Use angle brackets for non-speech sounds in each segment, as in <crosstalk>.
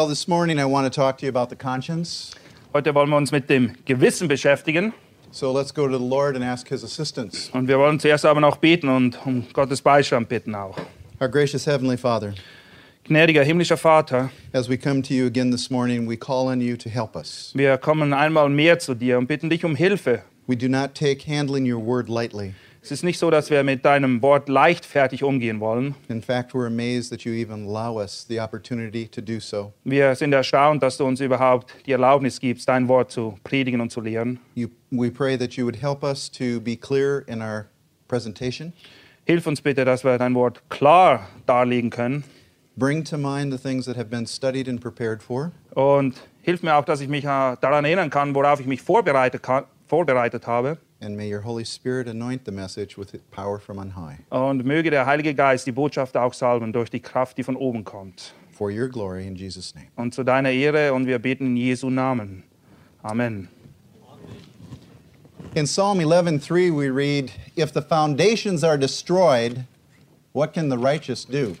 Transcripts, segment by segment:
Well, this morning I want to talk to you about the conscience. Heute wollen wir uns mit dem Gewissen beschäftigen So let's go to the Lord and ask His assistance. und wir wollen zuerst aber noch beten und um Gottes Beistand bitten auch. Our gracious Heavenly Father, Gnädiger himmlischer Vater, as we come to you again this morning, we call on you to help us. wir kommen einmal mehr zu dir und bitten dich um Hilfe. We do not take handling your word lightly. Es ist nicht so, dass wir mit deinem Wort leichtfertig umgehen wollen. In fact, we're amazed that you even allow us the opportunity to do so. Wir sind erstaunt, dass du uns überhaupt die Erlaubnis gibst, dein Wort zu predigen und zu lehren. You, we pray that you would help us to be clear in our presentation. Hilf uns bitte, dass wir dein Wort klar darlegen können. Bring to mind the things that have been studied and prepared for. Und hilf mir auch, dass ich mich äh, daran erinnern kann, worauf ich mich vorbereitet, vorbereitet habe. And may your Holy Spirit anoint the message with power from on high. Und möge der Heilige Geist die Botschaft auch salben durch die Kraft, die von oben kommt. For your glory in Jesus' name. Und zu deiner Ehre und wir beten in Jesu Namen. Amen. In Psalm 11:3 we read, "If the foundations are destroyed, what can the righteous do?"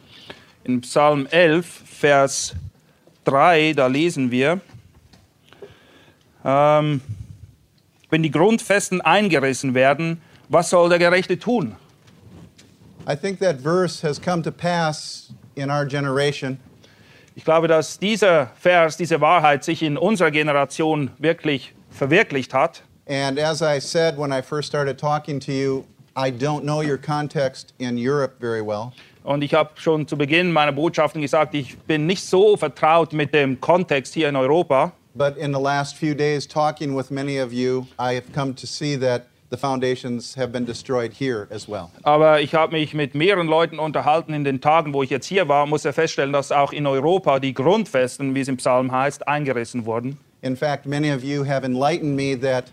In Psalm 11, Vers 3, da lesen wir, ähm, wenn die Grundfesten eingerissen werden, was soll der Gerechte tun? I think that verse has come to pass in our generation Ich glaube, dass dieser Vers, diese Wahrheit sich in unserer Generation wirklich verwirklicht hat. and as I said when I first started talking to you, I don't know your context in Europe very well. Und ich habe schon zu Beginn meiner Botschaften gesagt, ich bin nicht so vertraut mit dem Kontext hier in Europa. But in the last few days talking with many of you, I have come to see that the foundations have been destroyed here as well. Aber ich habe mich mit mehreren Leuten unterhalten in den Tagen, wo ich jetzt hier war, und musste feststellen, dass auch in Europa die Grundfesten, wie es im Psalm heißt, eingerissen wurden. In fact, many of you have enlightened me that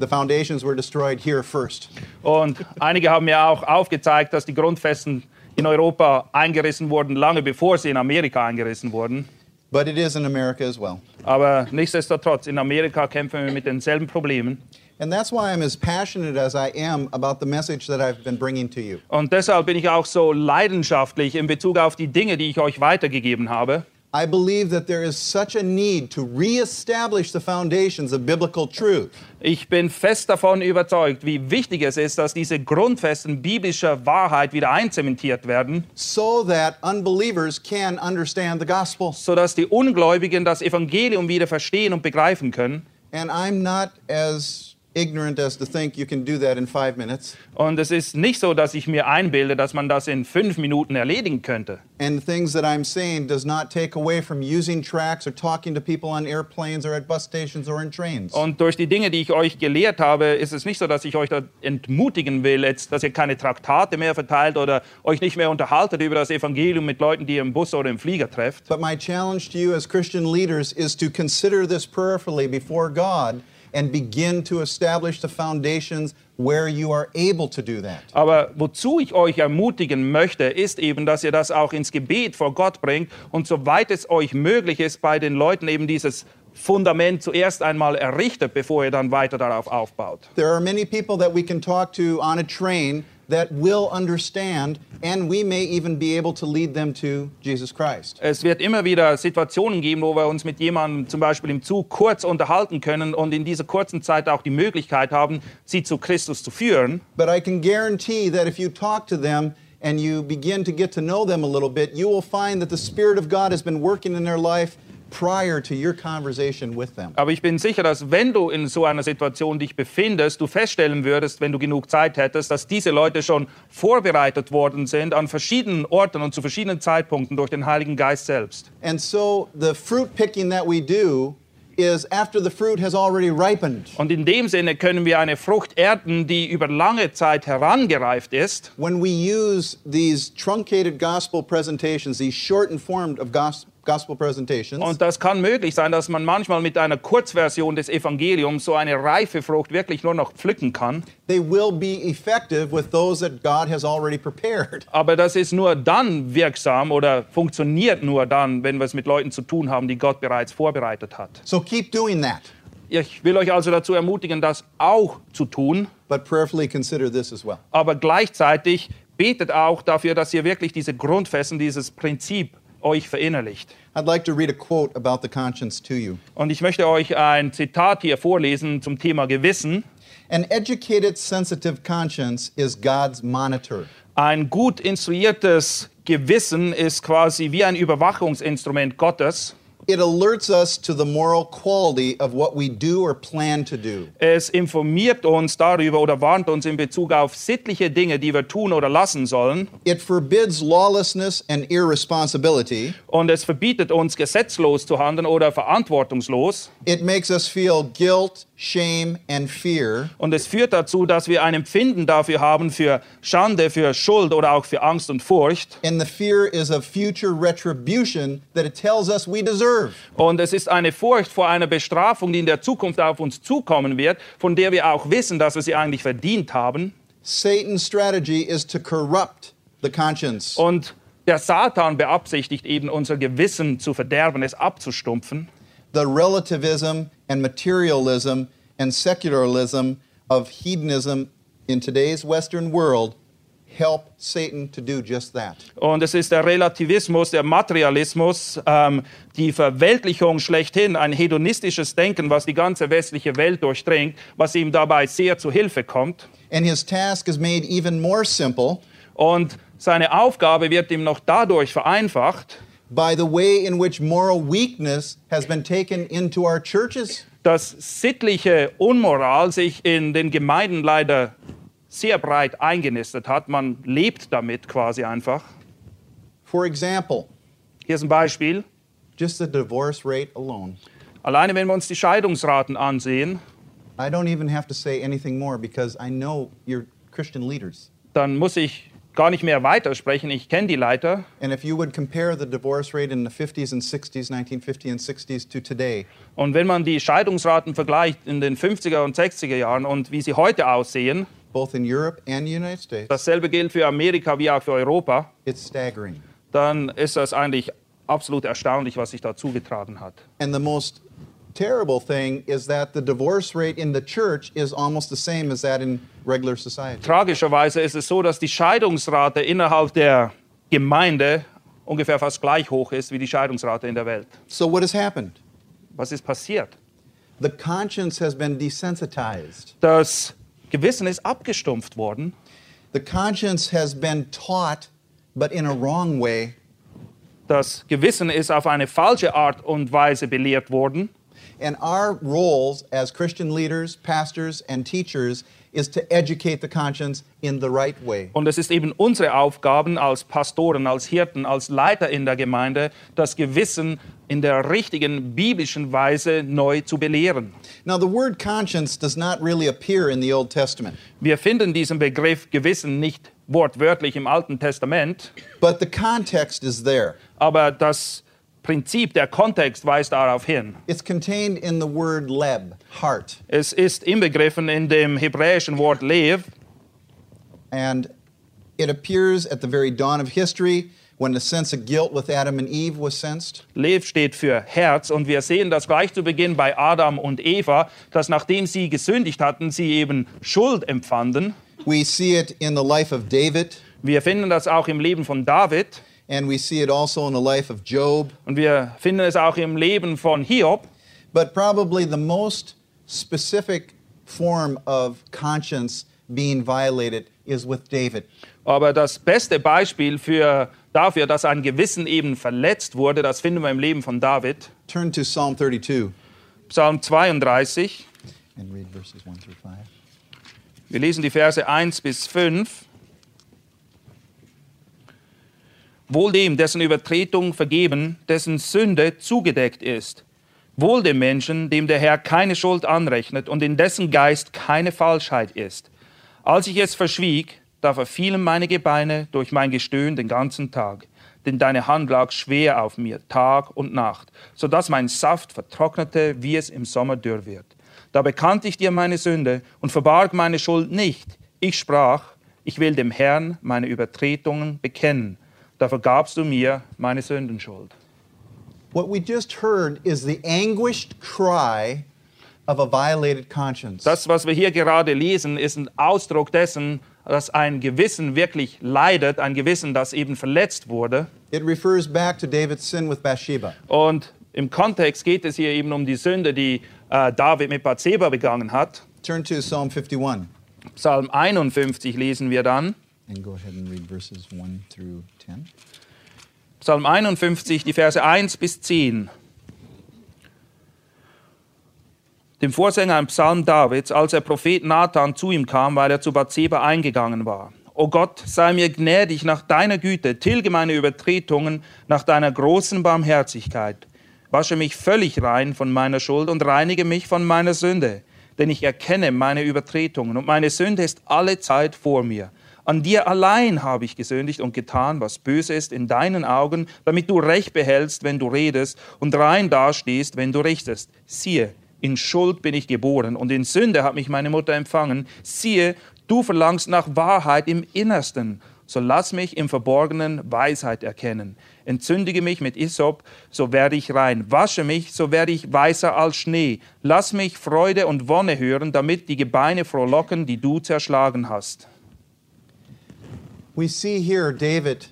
the foundations were destroyed here first. Und einige haben mir auch aufgezeigt, dass die Grundfesten in Europa eingerissen wurden, lange bevor sie in Amerika eingerissen wurden. But it is in America as well. Aber nichtsdestotrotz, in Amerika kämpfen wir mit denselben Problemen. And that's why I'm as passionate as I am about the message that I've been bringing to you. Und deshalb bin ich auch so leidenschaftlich in Bezug auf die Dinge, die ich euch weitergegeben habe. I believe that there is such a need to reestablish the foundations of biblical truth Ich bin fest davon überzeugt, wie wichtig es ist, dass diese Grundfesten biblischer Wahrheit wieder einzementiert werden, so that unbelievers can understand the gospel. sodass die Ungläubigen das Evangelium wieder verstehen und begreifen können. And I'm not as ignorant as to think you can do that in five minutes. Und es ist nicht so, dass ich mir einbilde, dass man das in fünf Minuten erledigen könnte. And the things that I'm saying does not take away from using tracks or talking to people on airplanes or at bus stations or in trains. Und durch die Dinge, die ich euch gelehrt habe, ist es nicht so, dass ich euch da entmutigen will, jetzt, dass ihr keine Traktate mehr verteilt oder euch nicht mehr unterhaltet über das Evangelium mit Leuten, die ihr im Bus oder im Flieger trefft. But my challenge to you as Christian leaders is to consider this prayerfully before God and begin to establish the foundations where you are able to do that. Aber wozu ich euch ermutigen möchte, ist eben, dass ihr das auch ins Gebet vor Gott bringt und soweit es euch möglich ist, bei den Leuten eben dieses Fundament zuerst einmal errichtet, bevor ihr dann weiter darauf aufbaut. There are many people that we can talk to on a train that will understand, and we may even be able to lead them to Jesus Christ. Es wird immer wieder Situationen geben, wo wir uns mit jemandem zum Beispiel im Zug kurz unterhalten können und in dieser kurzen Zeit auch die Möglichkeit haben, sie zu Christus zu führen. But I can guarantee that if you talk to them and you begin to get to know them a little bit, you will find that the Spirit of God has been working in their life prior to your conversation with them. Aber ich bin sicher, dass wenn du in so einer Situation dich befindest, du feststellen würdest, wenn du genug Zeit hättest, dass diese Leute schon vorbereitet worden sind an verschiedenen Orten und zu verschiedenen Zeitpunkten durch den Heiligen Geist selbst. And so the fruit picking that we do is after the fruit has already ripened. Und in dem Sinne können wir eine Frucht ernten, die über lange Zeit herangereift ist. When we use these truncated gospel presentations, these shortened form of gospel. Und das kann möglich sein, dass man manchmal mit einer Kurzversion des Evangeliums so eine reife Frucht wirklich nur noch pflücken kann. they will be effective with those that God has already prepared. <laughs> Aber das ist nur dann wirksam oder funktioniert nur dann, wenn wir es mit Leuten zu tun haben, die Gott bereits vorbereitet hat. So keep doing that, Ich will euch also dazu ermutigen, das auch zu tun, but prayerfully consider this as well. aber gleichzeitig betet auch dafür, dass ihr wirklich diese Grundfesten, dieses Prinzip euch verinnerlicht. I'd like to read a quote about the conscience to you. Und ich möchte euch ein Zitat hier vorlesen zum Thema Gewissen. An educated, sensitive conscience is God's monitor. Ein gut instruiertes Gewissen ist quasi wie ein Überwachungsinstrument Gottes. It alerts us to the moral quality of what we do or plan to do. Es informiert uns darüber oder warnt uns in Bezug auf sittliche Dinge, die wir tun oder lassen sollen. It forbids lawlessness and irresponsibility. Und es verbietet uns, gesetzlos zu handeln oder verantwortungslos. It makes us feel guilt, shame, and fear. Und es führt dazu, dass wir ein Empfinden dafür haben, für Schande, für Schuld oder auch für Angst und Furcht. And the fear is of future retribution that it tells us we deserve. Und es ist eine Furcht vor einer Bestrafung, die in der Zukunft auf uns zukommen wird, von der wir auch wissen, dass wir sie eigentlich verdient haben. Satan's strategy is to corrupt the conscience. Und der Satan beabsichtigt eben, unser Gewissen zu verderben, es abzustumpfen. The relativism and materialism and secularism of hedonism in today's Western world help Satan to do just that. Und es ist der Relativismus, der Materialismus, ähm, die Verweltlichung schlechthin, ein hedonistisches Denken, was die ganze westliche Welt durchdringt, was ihm dabei sehr zu Hilfe kommt. And his task is made even more simple Und seine Aufgabe wird ihm noch dadurch vereinfacht, by the way in which moral weakness has been taken into our churches. dass sittliche Unmoral sich in den Gemeinden leider sehr breit eingenistet hat. Man lebt damit quasi einfach. For example, Hier ist ein Beispiel. just the divorce rate alone. Alleine wenn wir uns die Scheidungsraten ansehen, I don't even have to say anything more because I know you're Christian leaders. dann muss ich gar nicht mehr weitersprechen. Ich kenne die Leiter. And if you would compare the divorce rate in the 50s and 60s, 1950 and 60s to today, Und wenn man die Scheidungsraten vergleicht in den 50er und 60er Jahren und wie sie heute aussehen, both in Europe and the United States, dasselbe gilt für Amerika wie auch für Europa, it's staggering. dann ist das eigentlich absolut erstaunlich, was sich da zugetragen hat. And the most terrible thing is that the divorce rate in the church is almost the same as that in regular society. Tragischerweise ist es so, dass die Scheidungsrate innerhalb der Gemeinde ungefähr fast gleich hoch ist wie die Scheidungsrate in der Welt. So, what has happened? Was ist passiert? The conscience has been desensitized. Das Gewissen ist abgestumpft worden. The conscience has been taught, but in a wrong way, Das Gewissen ist auf eine falsche Art und Weise belehrt worden. And our roles as Christian leaders, pastors, and teachers is to educate the conscience in the right way. Und es ist eben unsere Aufgaben als Pastoren, als Hirten, als Leiter in der Gemeinde, das Gewissen in der richtigen biblischen Weise neu zu belehren. Now, the word conscience does not really appear in the Old Testament, Wir finden diesen Begriff Gewissen nicht wortwörtlich im Alten Testament, but the context is there. aber das Prinzip, der Kontext weist darauf hin. It's contained in the word leb, heart. Es ist inbegriffen in dem hebräischen Wort Lev And it appears at the very dawn of history when the sense of guilt with Adam and Eve was sensed. Lev steht für Herz und wir sehen das gleich zu Beginn bei Adam und Eva, dass nachdem sie gesündigt hatten, sie eben Schuld empfanden. We see it in the life of David, Wir finden das auch im Leben von David and we see it also in the life of Job. und wir finden es auch im Leben von Hiob. But probably the most specific form of conscience being violated is with David. Aber das beste Beispiel für, dafür, dass ein Gewissen eben verletzt wurde, das finden wir im Leben von David. Turn to Psalm 32 Psalm 32. and read verses 1 through 5. Wir lesen die Verse 1 bis 5. Wohl dem, dessen Übertretung vergeben, dessen Sünde zugedeckt ist. Wohl dem Menschen, dem der Herr keine Schuld anrechnet und in dessen Geist keine Falschheit ist. Als ich es verschwieg, da verfielen meine Gebeine durch mein Gestöhn den ganzen Tag. denn deine Hand lag schwer auf mir, Tag und Nacht, so dass mein Saft vertrocknete, wie es im Sommer dürr wird. Da bekannte ich dir meine Sünde und verbarg meine Schuld nicht. Ich sprach, ich will dem Herrn meine Übertretungen bekennen. Da vergabst du mir meine Sündenschuld. What we just heard is the anguished cry of a violated conscience. Das, was wir hier gerade lesen, ist ein Ausdruck dessen, dass ein Gewissen wirklich leidet, ein Gewissen, das eben verletzt wurde. It refers back to David's sin with Bathsheba. Und im Kontext geht es hier eben um die Sünde, die äh, David mit Bathseba begangen hat. Turn to Psalm 51 Psalm 51 lesen wir dann. and go ahead and read verses 1 through 10. Psalm 51, die Verse 1 bis 10. Dem Vorsänger ein Psalm Davids, als der Prophet Nathan zu ihm kam, weil er zu Bathseba eingegangen war. O Gott, sei mir gnädig nach deiner Güte, tilge meine Übertretungen nach deiner großen Barmherzigkeit. Wasche mich völlig rein von meiner Schuld und reinige mich von meiner Sünde, denn ich erkenne meine Übertretungen und meine Sünde ist alle Zeit vor mir. An dir allein habe ich gesündigt und getan, was böse ist in deinen Augen, damit du Recht behältst, wenn du redest, und rein dastehst, wenn du richtest. Siehe, in Schuld bin ich geboren, und in Sünde hat mich meine Mutter empfangen. Siehe, du verlangst nach Wahrheit im Innersten. So lass mich im Verborgenen Weisheit erkennen. Entzündige mich mit Isop, so werde ich rein. Wasche mich, so werde ich weißer als Schnee. Lass mich Freude und Wonne hören, damit die Gebeine frohlocken, die du zerschlagen hast. We see here David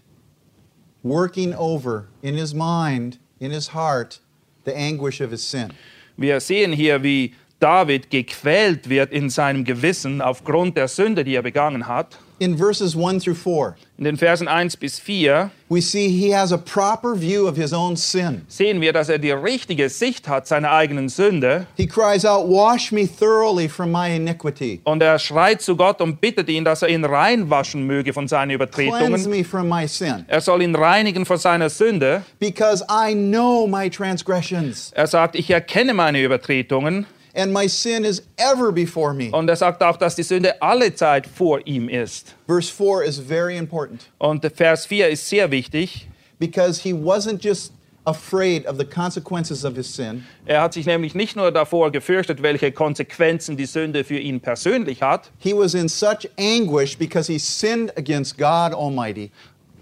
working over in his mind, in his heart, the anguish of his sin. Wir sehen hier, wie David gequält wird in seinem Gewissen aufgrund der Sünde, die er begangen hat. In verses 1 through 4, In den Versen 1 bis 4 we see he has a proper view of his own sin. sehen wir, dass er die richtige Sicht hat seiner eigenen Sünde He cries out, Wash me thoroughly from my iniquity. und er schreit zu Gott und bittet ihn, dass er ihn reinwaschen möge von seinen Cleanse Übertretungen. me from my sin, Er soll ihn reinigen von seiner Sünde. because I know my transgressions, Er sagt, ich erkenne meine Übertretungen and my sin is ever before me. und er sagt auch, dass die Sünde alle Zeit vor ihm ist. Verse 4 is very important Und Vers 4 ist sehr wichtig. because he wasn't just afraid of the consequences of his sin, Er hat sich nämlich nicht nur davor gefürchtet, welche Konsequenzen die Sünde für ihn persönlich hat, he was in such anguish because he sinned against God Almighty.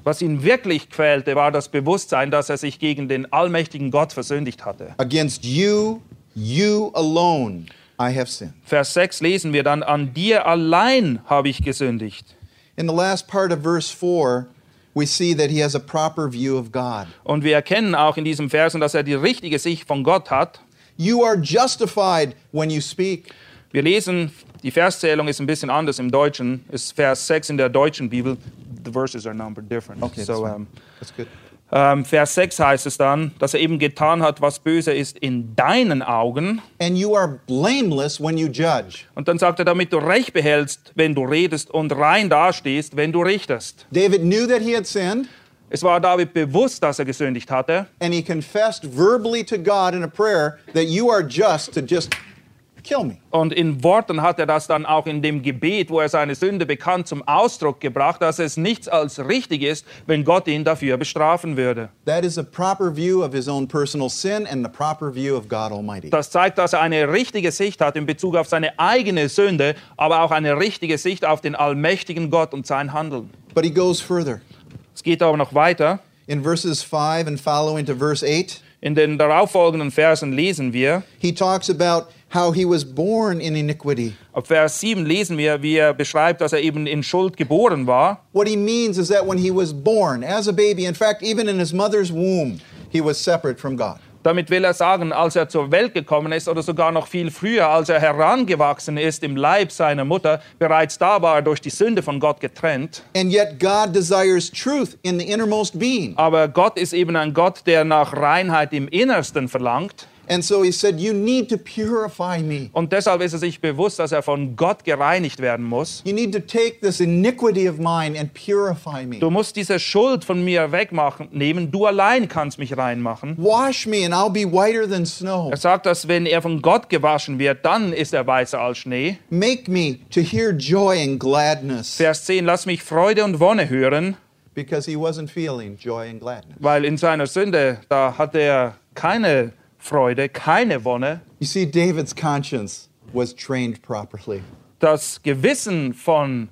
was ihn wirklich quälte, war das Bewusstsein, dass er sich gegen den allmächtigen Gott versündigt hatte. Against you, you alone, I have sinned. Vers 6 lesen wir dann, an dir allein habe ich gesündigt. In the last part of verse 4, we see that he has a proper view of God. Und wir erkennen auch in diesem Versen, dass er die richtige Sicht von Gott hat. You are justified when you speak. Wir lesen, die Verszählung ist ein bisschen anders im Deutschen, ist Vers 6 in der deutschen Bibel. The verses are numbered different. Okay, so, that's ähm, That's good. Ähm, Vers 6 heißt es dann, dass er eben getan hat, was böse ist in deinen Augen. And you are blameless when you judge. Und dann sagt er, damit du Recht behältst, wenn du redest und rein dastehst, wenn du richtest. David knew that he had sinned, Es war David bewusst, dass er gesündigt hatte. and he confessed verbally to God in a prayer that you are just to just. Und in Worten hat er das dann auch in dem Gebet, wo er seine Sünde bekannt, zum Ausdruck gebracht, dass es nichts als richtig ist, wenn Gott ihn dafür bestrafen würde. That is a proper view of his own personal sin and the proper view of God Almighty. Das zeigt, dass er eine richtige Sicht hat in Bezug auf seine eigene Sünde, aber auch eine richtige Sicht auf den allmächtigen Gott und sein Handeln. But he goes further. Es geht aber noch weiter. In verses 5 and following to verse 8, In den darauffolgenden Versen lesen wir, he talks about how he was born in iniquity. ab Vers 7 lesen wir, wie er beschreibt, dass er eben in Schuld geboren war. What he means is that when he was born as a baby, in fact, even in his mother's womb, he was separate from God. Damit will er sagen, als er zur Welt gekommen ist oder sogar noch viel früher, als er herangewachsen ist im Leib seiner Mutter, bereits da war er durch die Sünde von Gott getrennt. And yet, God desires truth in the innermost being. Aber Gott ist eben ein Gott, der nach Reinheit im Innersten verlangt. And so he said, You need to purify me. Und deshalb ist er sich bewusst, dass er von Gott gereinigt werden muss. You need to take this iniquity of mine and purify me. Du musst diese Schuld von mir wegmachen, nehmen. Du allein kannst mich reinmachen. Wash me, and I'll be whiter than snow. Er sagt, dass wenn er von Gott gewaschen wird, dann ist er weißer als Schnee. Make me to hear joy and gladness. Vers 10, lass mich Freude und Wonne hören. because he wasn't feeling joy and gladness. weil in seiner Sünde, da hatte er keine Freude, keine Wonne. You see, David's conscience was trained properly. Das Gewissen von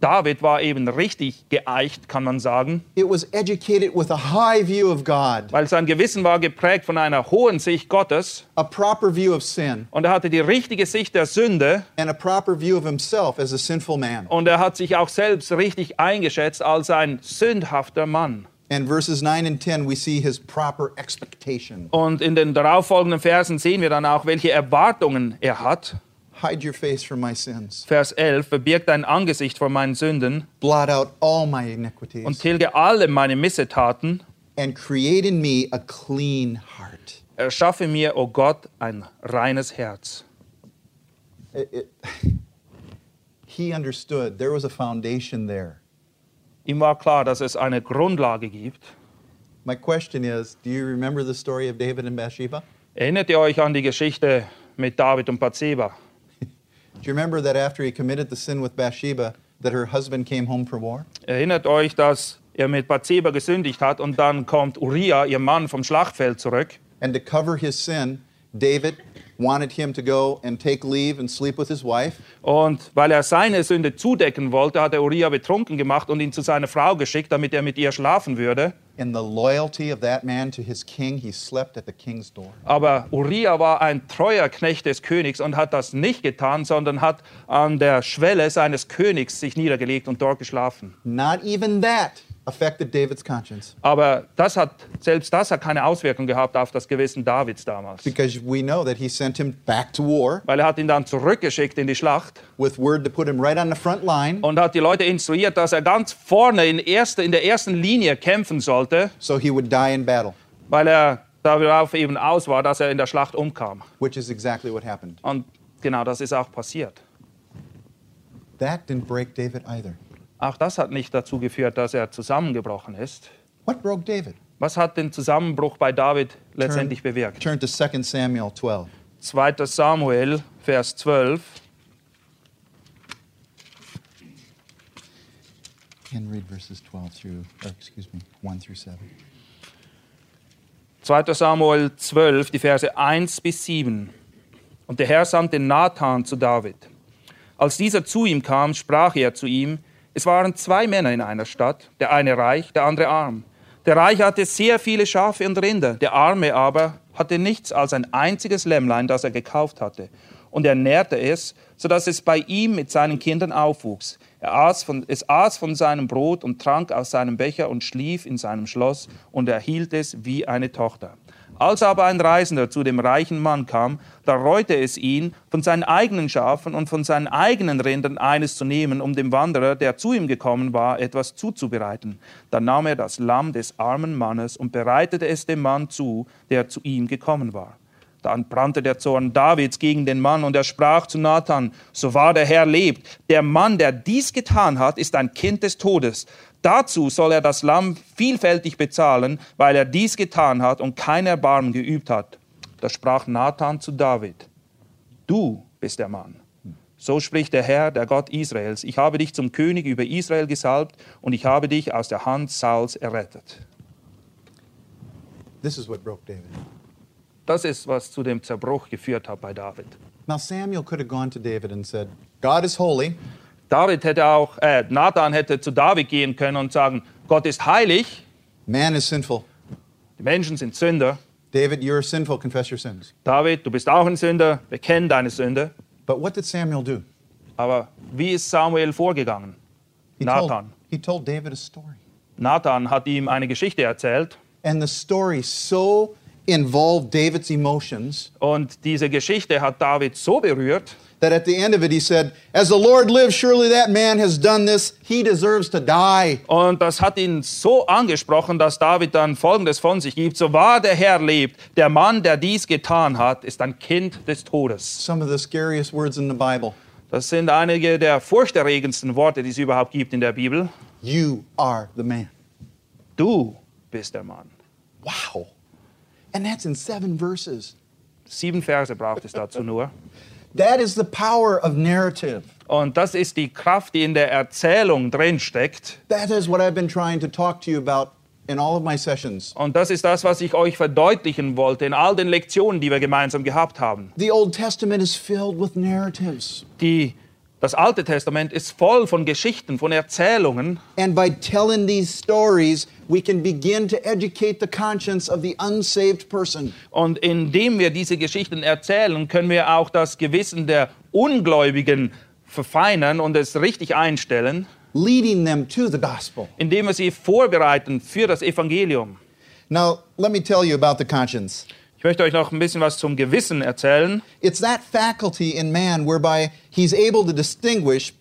David war eben richtig geeicht, kann man sagen, It was educated with a high view of God, weil sein Gewissen war geprägt von einer hohen Sicht Gottes a proper view of sin, und er hatte die richtige Sicht der Sünde and a proper view of himself as a sinful man. und er hat sich auch selbst richtig eingeschätzt als ein sündhafter Mann. And verses 9 and 10, we see his proper expectation. Und in den darauffolgenden Versen sehen wir dann auch, welche Erwartungen er hat. Hide your face from my sins, Vers 11, verbirg dein Angesicht vor meinen Sünden blot out all my iniquities. und tilge alle meine Missetaten. and create in me a clean heart. Erschaffe mir, o Gott, ein reines Herz. It- it- <laughs> he understood there was a foundation there. Ihm war klar, dass es eine Grundlage gibt. My question is do you remember the story of David and Bathsheba? Erinnert ihr euch an die Geschichte mit David und Bathseba? <laughs> Do you remember that after he committed the sin with Bathsheba, that her husband came home from war? Erinnert euch, dass er mit Bathseba gesündigt hat und dann kommt Uriah, ihr Mann, vom Schlachtfeld zurück. And to cover his sin, David wanted him to go and take leave and sleep with his wife. Und weil er seine Sünde zudecken wollte, hat er Uriah betrunken gemacht und ihn zu seiner Frau geschickt, damit er mit ihr schlafen würde. In the loyalty of that man to his king, he slept at the king's door. Aber Uriah war ein treuer Knecht des Königs und hat das nicht getan, sondern hat an der Schwelle seines Königs sich niedergelegt und dort geschlafen. Not even that affected David's conscience. Aber das hat, selbst das hat keine Auswirkung gehabt auf das Gewissen Davids damals. Because we know that he sent him back to war Weil er hat ihn dann zurückgeschickt in die Schlacht with word to put him right on the front line und hat die Leute instruiert, dass er ganz vorne in, erster, in der ersten Linie kämpfen sollte, so he would die in battle, weil er darauf eben aus war, dass er in der Schlacht umkam. which is exactly what happened. Und genau das ist auch passiert. That didn't break David either. Auch das hat nicht dazu geführt, dass er zusammengebrochen ist. What broke David? Was hat den Zusammenbruch bei David letztendlich Turn, bewirkt? turn to 2 Samuel 12. 2. Samuel, Vers 12. And read verses 12 through, or excuse me, 1 through 7. 2. Samuel 12, die Verse 1 bis 7. Und der Herr sandte Nathan zu David. Als dieser zu ihm kam, sprach er zu ihm, es waren zwei Männer in einer Stadt, der eine reich, der andere arm. Der Reiche hatte sehr viele Schafe und Rinder, der Arme aber hatte nichts als ein einziges Lämmlein, das er gekauft hatte. Und er nährte es, sodass es bei ihm mit seinen Kindern aufwuchs. Er aß von, es aß von seinem Brot und trank aus seinem Becher und schlief in seinem Schloss und er hielt es wie eine Tochter. Als aber ein Reisender zu dem reichen Mann kam, da reute es ihn, von seinen eigenen Schafen und von seinen eigenen Rindern eines zu nehmen, um dem Wanderer, der zu ihm gekommen war, etwas zuzubereiten. Dann nahm er das Lamm des armen Mannes und bereitete es dem Mann zu, der zu ihm gekommen war. Dann brannte der Zorn Davids gegen den Mann und er sprach zu Nathan, so wahr der Herr lebt, der Mann, der dies getan hat, ist ein Kind des Todes. Dazu soll er das Lamm vielfältig bezahlen, weil er dies getan hat und kein Erbarmen geübt hat. Da sprach Nathan zu David, du bist der Mann. So spricht der Herr, der Gott Israels, ich habe dich zum König über Israel gesalbt und ich habe dich aus der Hand Sauls errettet. This is what broke David. Das ist, was zu dem Zerbruch geführt hat bei David. Now, Samuel could have gone to David and said, God is holy, David hätte auch, äh, Nathan hätte zu David gehen können und sagen, Gott ist heilig, man is sinful. die Menschen sind Sünder. David, you're sinful, confess your sins. David, du bist auch ein Sünder, bekenn deine Sünde. But what did Samuel do? Aber wie ist Samuel vorgegangen? He told, Nathan. he told David a story. Nathan hat ihm eine Geschichte erzählt And the story so involved David's emotions und diese Geschichte hat David so berührt, that at the end of it he said, As the Lord lives, surely that man has done this. He deserves to die. Und das hat ihn so angesprochen, dass David dann Folgendes von sich gibt. So wahr der Herr lebt, der Mann, der dies getan hat, ist ein Kind des Todes. Some of the scariest words in the Bible. Das sind einige der furchterregendsten Worte, die es überhaupt gibt in der Bibel. You are the man. Du bist der Mann. Wow. And that's in seven verses. Sieben Verse braucht es dazu nur. <laughs> That is the power of narrative. Und das ist die Kraft, die in der Erzählung drinsteckt. That is what I've been trying to talk to you about in all of my sessions. Und das ist das, was ich euch verdeutlichen wollte in all den Lektionen, die wir gemeinsam gehabt haben. The Old Testament is filled with narratives. Die, das Alte Testament ist voll von Geschichten, von Erzählungen. And by telling these stories, we can begin to educate the conscience of the unsaved person. Und indem wir diese Geschichten erzählen, können wir auch das Gewissen der Ungläubigen verfeinern und es richtig einstellen, leading them to the gospel. indem wir sie vorbereiten für das Evangelium. Now, let me tell you about the conscience. Ich möchte euch noch ein bisschen was zum Gewissen erzählen. It's that faculty in man whereby he's able to distinguish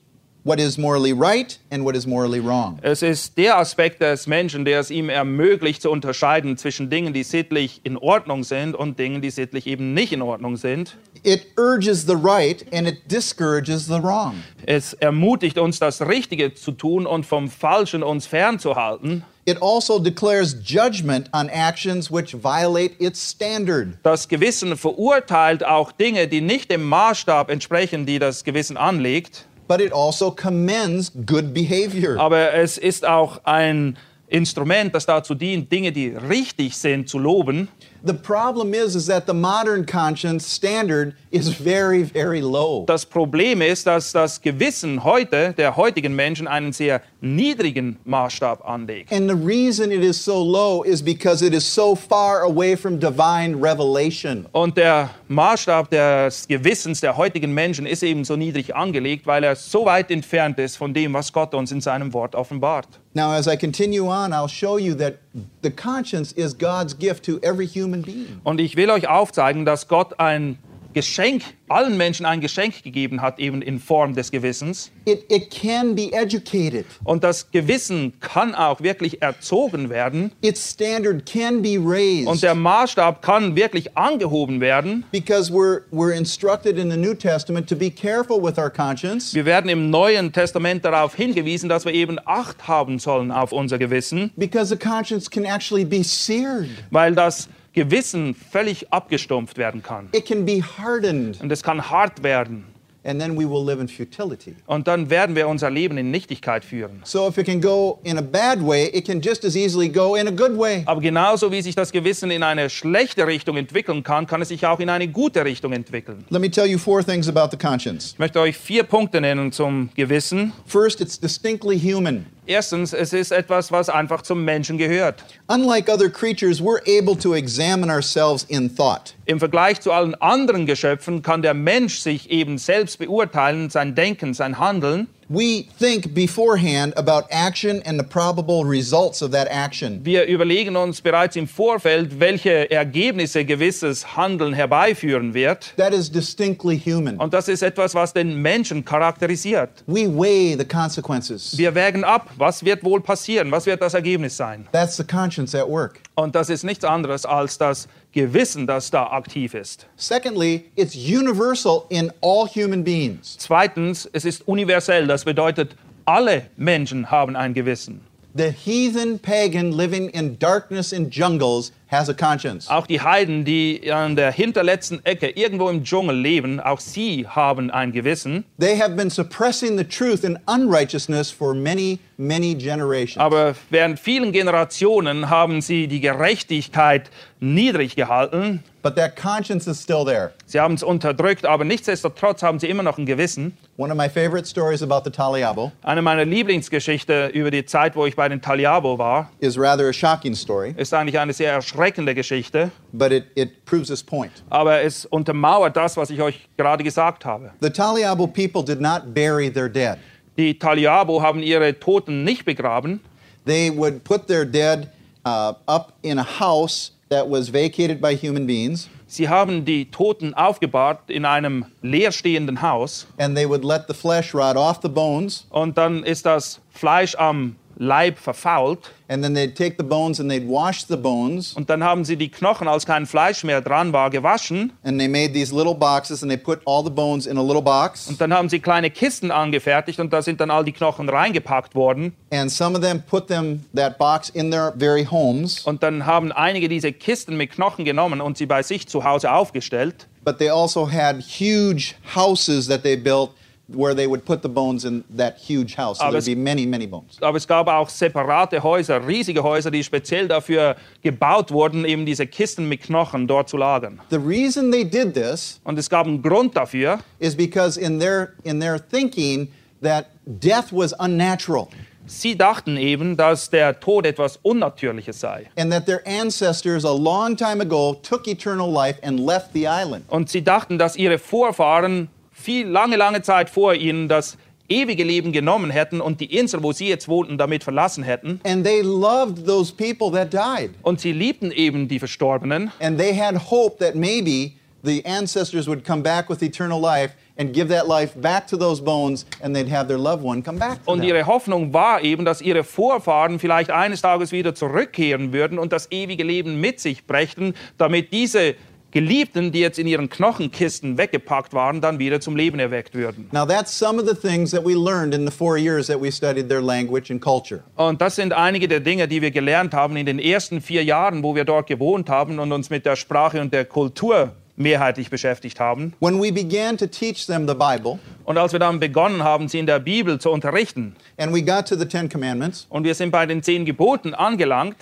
what is morally right and what is morally wrong. Es ist der Aspekt des Menschen, der es ihm ermöglicht zu unterscheiden zwischen Dingen, die sittlich in Ordnung sind und Dingen, die sittlich eben nicht in Ordnung sind. It urges the right and it discourages the wrong. Es ermutigt uns, das Richtige zu tun und vom Falschen uns fernzuhalten. It also declares judgment on actions which violate its standard. Das Gewissen verurteilt auch Dinge, die nicht dem Maßstab entsprechen, die das Gewissen anlegt. But it also commends good behavior. Aber es ist auch ein Instrument, das dazu dient, Dinge, die richtig sind, zu loben. The problem is is that the modern conscience standard is very very low. Das Problem ist, dass das Gewissen heute, der heutigen Menschen, einen sehr niedrigen Maßstab anlegt. And the reason it is so low is because it is so far away from divine revelation. Und der Maßstab des Gewissens der heutigen Menschen ist eben so niedrig angelegt, weil er so weit entfernt ist von dem, was Gott uns in seinem Wort offenbart. Now as I continue on, I'll show you that the conscience is God's gift to every human being. Und ich will euch aufzeigen, dass Gott ein Geschenk, allen Menschen ein Geschenk gegeben hat, eben in Form des Gewissens. It, it can be educated. Und das Gewissen kann auch wirklich erzogen werden. Its standard can be raised. Und der Maßstab kann wirklich angehoben werden. because we're, we're instructed in the New Testament to be careful with our conscience Wir werden im Neuen Testament darauf hingewiesen, dass wir eben Acht haben sollen auf unser Gewissen, because the conscience can actually be seared. weil das Gewissen völlig abgestumpft werden kann. It can be hardened. Und es kann hart werden. And then we will live in futility. Und dann werden wir unser Leben in Nichtigkeit führen. So if it can go in a bad way, it can just as easily go in a good way. Aber genauso wie sich das Gewissen in eine schlechte Richtung entwickeln kann, kann es sich auch in eine gute Richtung entwickeln. Let me tell you four things about the conscience. Ich möchte euch vier Punkte nennen zum Gewissen. First, it's distinctly human. Erstens, es ist etwas, was einfach zum Menschen gehört. Unlike other creatures, we're able to examine ourselves in thought. Im Vergleich zu allen anderen Geschöpfen kann der Mensch sich eben selbst beurteilen, sein Denken, sein Handeln. We think beforehand about action and the probable results of that action. Wir überlegen uns bereits im Vorfeld, welche Ergebnisse gewisses Handeln herbeiführen wird. That is distinctly human. Und das ist etwas, was den Menschen charakterisiert. We weigh the consequences. Wir wägen ab, was wird wohl passieren, was wird das Ergebnis sein. That's the conscience at work. Und das ist nichts anderes als das Gewissen, das da aktiv ist. Secondly, it's universal in all human beings. Zweitens, es ist universell, das bedeutet, alle Menschen haben ein Gewissen. The heathen pagan living in darkness in jungles has a conscience. Auch die Heiden, die an der hinterletzten Ecke irgendwo im Dschungel leben, auch sie haben ein Gewissen. They have been suppressing the truth and unrighteousness for many, many generations. Aber während vielen Generationen haben sie die Gerechtigkeit niedrig gehalten. But that conscience is still there. Sie haben es unterdrückt, aber nichtsdestotrotz haben sie immer noch ein Gewissen. One of my favorite stories about the Taliabo Eine meiner Lieblingsgeschichten über die Zeit, wo ich bei den Taliabo war, is rather a shocking story, ist eigentlich eine sehr erschreckende Geschichte. but it, it proves this point. Aber es untermauert das, was ich euch gerade gesagt habe. The Taliabo people did not bury their dead. Die Taliabo haben ihre Toten nicht begraben. They would put their dead uh, up in a house that was vacated by human beings, Sie haben die Toten aufgebahrt in einem leerstehenden Haus and they would let the flesh rot off the bones, und dann ist das Fleisch am Leib verfault. And then they'd take the bones and they'd wash the bones, und dann haben sie die Knochen, als kein Fleisch mehr dran war, gewaschen. And they made these little boxes and they put all the bones in a little box, und dann haben sie kleine Kisten angefertigt und da sind dann all die Knochen reingepackt worden. And some of them put them that box in their very homes, und dann haben einige diese Kisten mit Knochen genommen und sie bei sich zu Hause aufgestellt. But they also had huge houses that they built where they would put the bones in that huge house. So there'd be many, many bones. Aber es gab auch separate Häuser, riesige Häuser, die speziell dafür gebaut wurden, eben diese Kisten mit Knochen dort zu lagern. The reason they did this Und es gab einen Grund dafür, is because in their in their thinking that death was unnatural Sie dachten eben, dass der Tod etwas Unnatürliches sei. and that their ancestors a long time ago took eternal life and left the island. Und sie dachten, dass ihre Vorfahren viel lange, lange Zeit vor ihnen das ewige Leben genommen hätten und die Insel, wo sie jetzt wohnten, damit verlassen hätten. And they loved those people that died. Und sie liebten eben die Verstorbenen. And they had hope that maybe the ancestors would come back with eternal life and give that life back to those bones and they'd have their loved one come back Und ihre Hoffnung war eben, dass ihre Vorfahren vielleicht eines Tages wieder zurückkehren würden und das ewige Leben mit sich brächten, damit diese Geliebten, die jetzt in ihren Knochenkisten weggepackt waren, dann wieder zum Leben erweckt würden. Now that's some of the things that we learned in the four years that we studied their language and culture. Und das sind einige der Dinge, die wir gelernt haben in den ersten vier Jahren, wo wir dort gewohnt haben und uns mit der Sprache und der Kultur mehrheitlich beschäftigt haben. When we began to teach them the Bible Und als wir dann begonnen haben, sie in der Bibel zu unterrichten and we got to the Ten Commandments, und wir sind bei den zehn Geboten angelangt,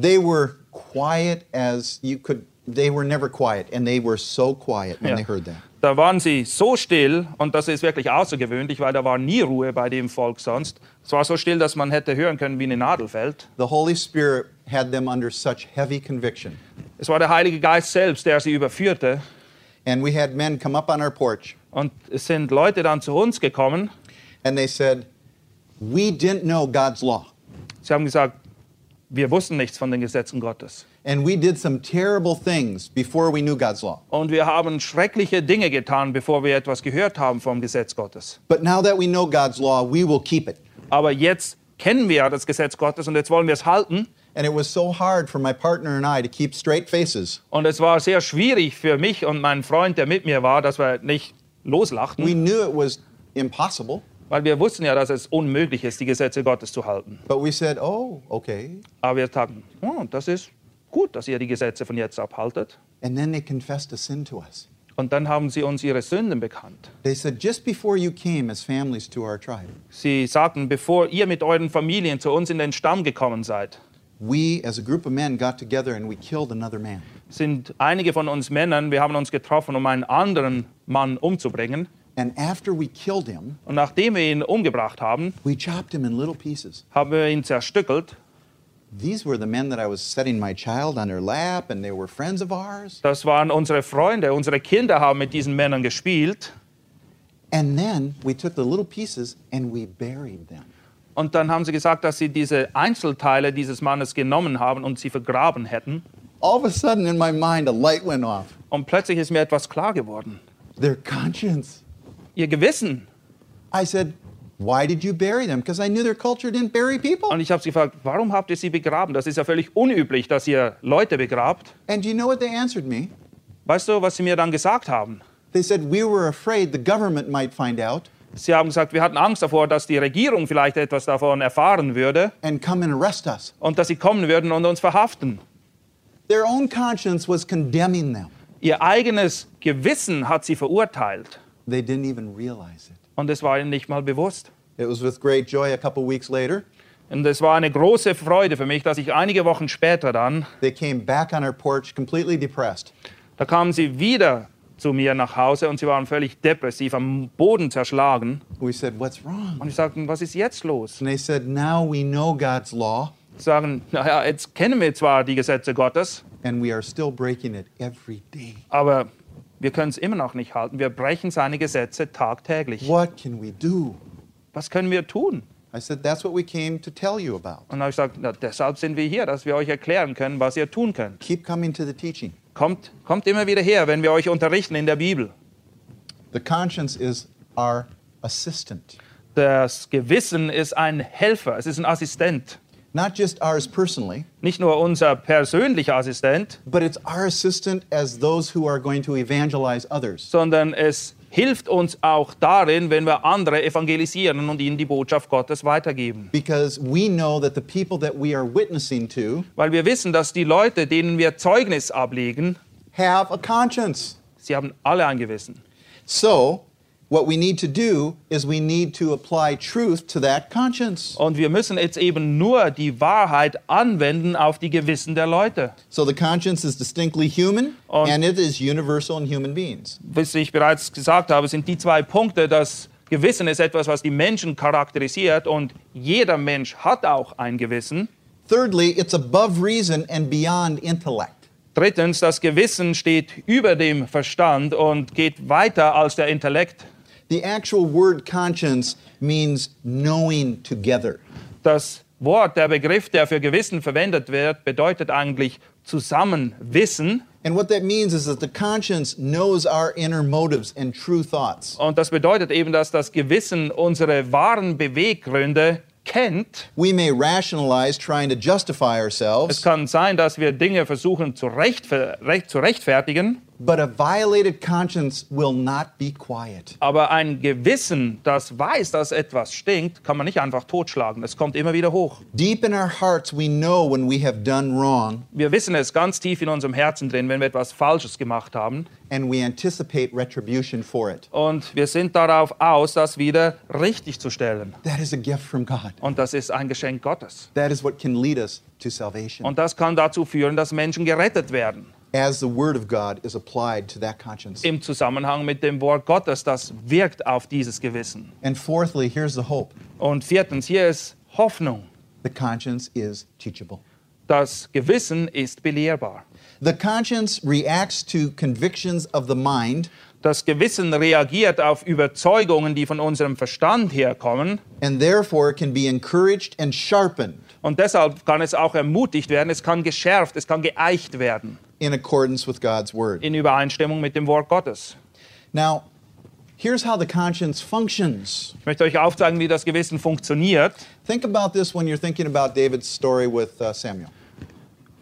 they were quiet as you could, they were never quiet and they were so quiet when Ja. they heard that. Da waren sie so still und das ist wirklich außergewöhnlich, weil da war nie Ruhe bei dem Volk sonst. Es war so still, dass man hätte hören können, wie eine Nadel fällt. The Holy Spirit had them under such heavy conviction. Es war der Heilige Geist selbst, der sie überführte. And we had men come up on our porch Und es sind Leute dann zu uns gekommen. and they said, We didn't know God's law. Sie haben gesagt, wir wussten nichts von den Gesetzen Gottes. And we did some terrible things before we knew God's law. Und wir haben schreckliche Dinge getan, bevor wir etwas gehört haben vom Gesetz Gottes. But now that we know God's law, we will keep it. Aber jetzt kennen wir ja das Gesetz Gottes und jetzt wollen wir es halten. And it was so hard for my partner and I to keep straight faces. Und es war sehr schwierig für mich und meinen Freund, der mit mir war, dass wir nicht loslachten. We knew it was impossible, Weil wir wussten ja, dass es unmöglich ist, die Gesetze Gottes zu halten. but we said, Oh, okay. Aber wir sagten, oh, das ist gut, dass ihr die Gesetze von jetzt abhaltet. And then they confessed a sin to us. Und dann haben sie uns ihre Sünden bekannt. They said, Just before you came as families to our tribe, Sie sagten, bevor ihr mit euren Familien zu uns in den Stamm gekommen seid, we as a group of men got together and we killed another man. sind einige von uns Männern, wir haben uns getroffen, um einen anderen Mann umzubringen. And after we killed him, Und nachdem wir ihn umgebracht haben, we chopped him in little pieces. haben wir ihn zerstückelt. These were the men that I was setting my child on their lap, and they were friends of ours. Das waren unsere Freunde, unsere Kinder haben mit diesen Männern gespielt. And then we took the little pieces and we buried them. Und dann haben sie gesagt, dass sie diese Einzelteile dieses Mannes genommen haben und sie vergraben hätten. All of a sudden, in my mind, a light went off. Und plötzlich ist mir etwas klar geworden. Their conscience. Ihr Gewissen. I said, Why did you bury them? Because I knew their culture didn't bury people. Und ich habe sie gefragt, warum habt ihr sie begraben? Das ist ja völlig unüblich, dass ihr Leute begrabt. And do you know what they answered me? Weißt du, was sie mir dann gesagt haben? They said, We were afraid the government might find out Sie haben gesagt, wir hatten Angst davor, dass die Regierung vielleicht etwas davon erfahren würde and come and arrest us. und dass sie kommen würden und uns verhaften. Their own conscience was condemning them. Ihr eigenes Gewissen hat sie verurteilt. They didn't even realize it. Und es war ihnen nicht mal bewusst. It was with great joy a couple weeks later. Und es war eine große Freude für mich, dass ich einige Wochen später dann, They came back on our porch completely depressed. da kamen sie wieder zu mir nach Hause und sie waren völlig depressiv, am Boden zerschlagen. We said, What's wrong? Und ich sagte, was ist jetzt los? And they said, Now we know God's law Sie sagen, naja, jetzt kennen wir zwar die Gesetze Gottes, and we are still breaking it every day. aber wir können es immer noch nicht halten. Wir brechen seine Gesetze tagtäglich. What can we do? Was können wir tun? I said, That's what we came to tell you about. Und habe ich gesagt, na, deshalb sind wir hier, dass wir euch erklären können, was ihr tun könnt. Keep coming to the teaching. Kommt, kommt immer wieder her, wenn wir euch unterrichten in der Bibel. The conscience is our assistant, Das Gewissen ist ein Helfer, es ist ein Assistent. Not just ours personally, Nicht nur unser persönlicher Assistent, but it's our assistant as those who are going to evangelize others. sondern es hilft uns auch darin, wenn wir andere evangelisieren und ihnen die Botschaft Gottes weitergeben. Because we know that the people that we are witnessing to Weil wir wissen, dass die Leute, denen wir Zeugnis ablegen, have a conscience. Sie haben alle ein Gewissen. So, what we need to do is we need to apply truth to that conscience. Und wir müssen jetzt eben nur die Wahrheit anwenden auf die Gewissen der Leute. So the conscience is distinctly human Und- and it is universal in human beings. Wie ich bereits gesagt habe, sind die zwei Punkte, das Gewissen ist etwas, was die Menschen charakterisiert und jeder Mensch hat auch ein Gewissen. Thirdly, it's above reason and beyond intellect. Drittens, das Gewissen steht über dem Verstand und geht weiter als der Intellekt. The actual word conscience means knowing together. Das Wort, der Begriff, der für Gewissen verwendet wird, bedeutet eigentlich zusammen wissen. And what that means is that the conscience knows our inner motives and true thoughts. Und das bedeutet eben, dass das Gewissen unsere wahren Beweggründe kennt. We may rationalize trying to justify Es ourselves, kann sein, dass wir Dinge versuchen zu, rechtfer recht, zu rechtfertigen, but a violated conscience will not be quiet. aber ein Gewissen, das weiß, dass etwas stinkt, kann man nicht einfach totschlagen. Es kommt immer wieder hoch. Deep in our hearts, we know when we have done wrong, Wir wissen es ganz tief in unserem Herzen drin, wenn wir etwas Falsches gemacht haben. and we anticipate retribution for it. Und wir sind darauf aus, das wieder richtig zu stellen. That is a gift from God. Und das ist ein Geschenk Gottes. That is what can lead us to salvation Und das kann dazu führen, dass Menschen gerettet werden. As the Word of God is applied to that conscience. Im Zusammenhang mit dem Wort Gottes, das wirkt auf dieses Gewissen. And fourthly, here's the hope Und viertens, hier ist Hoffnung. the conscience is teachable. Das Gewissen ist belehrbar. The conscience reacts to convictions of the mind Das Gewissen reagiert auf Überzeugungen, die von unserem Verstand herkommen. and therefore can be encouraged and sharpened Und deshalb kann es auch ermutigt werden, es kann geschärft, es kann geeicht werden in accordance with God's Word. in Übereinstimmung mit dem Wort Gottes. Now, here's how the conscience functions. Ich möchte euch aufzeigen, wie das Gewissen funktioniert. Think about this when you're thinking about David's story with uh, Samuel.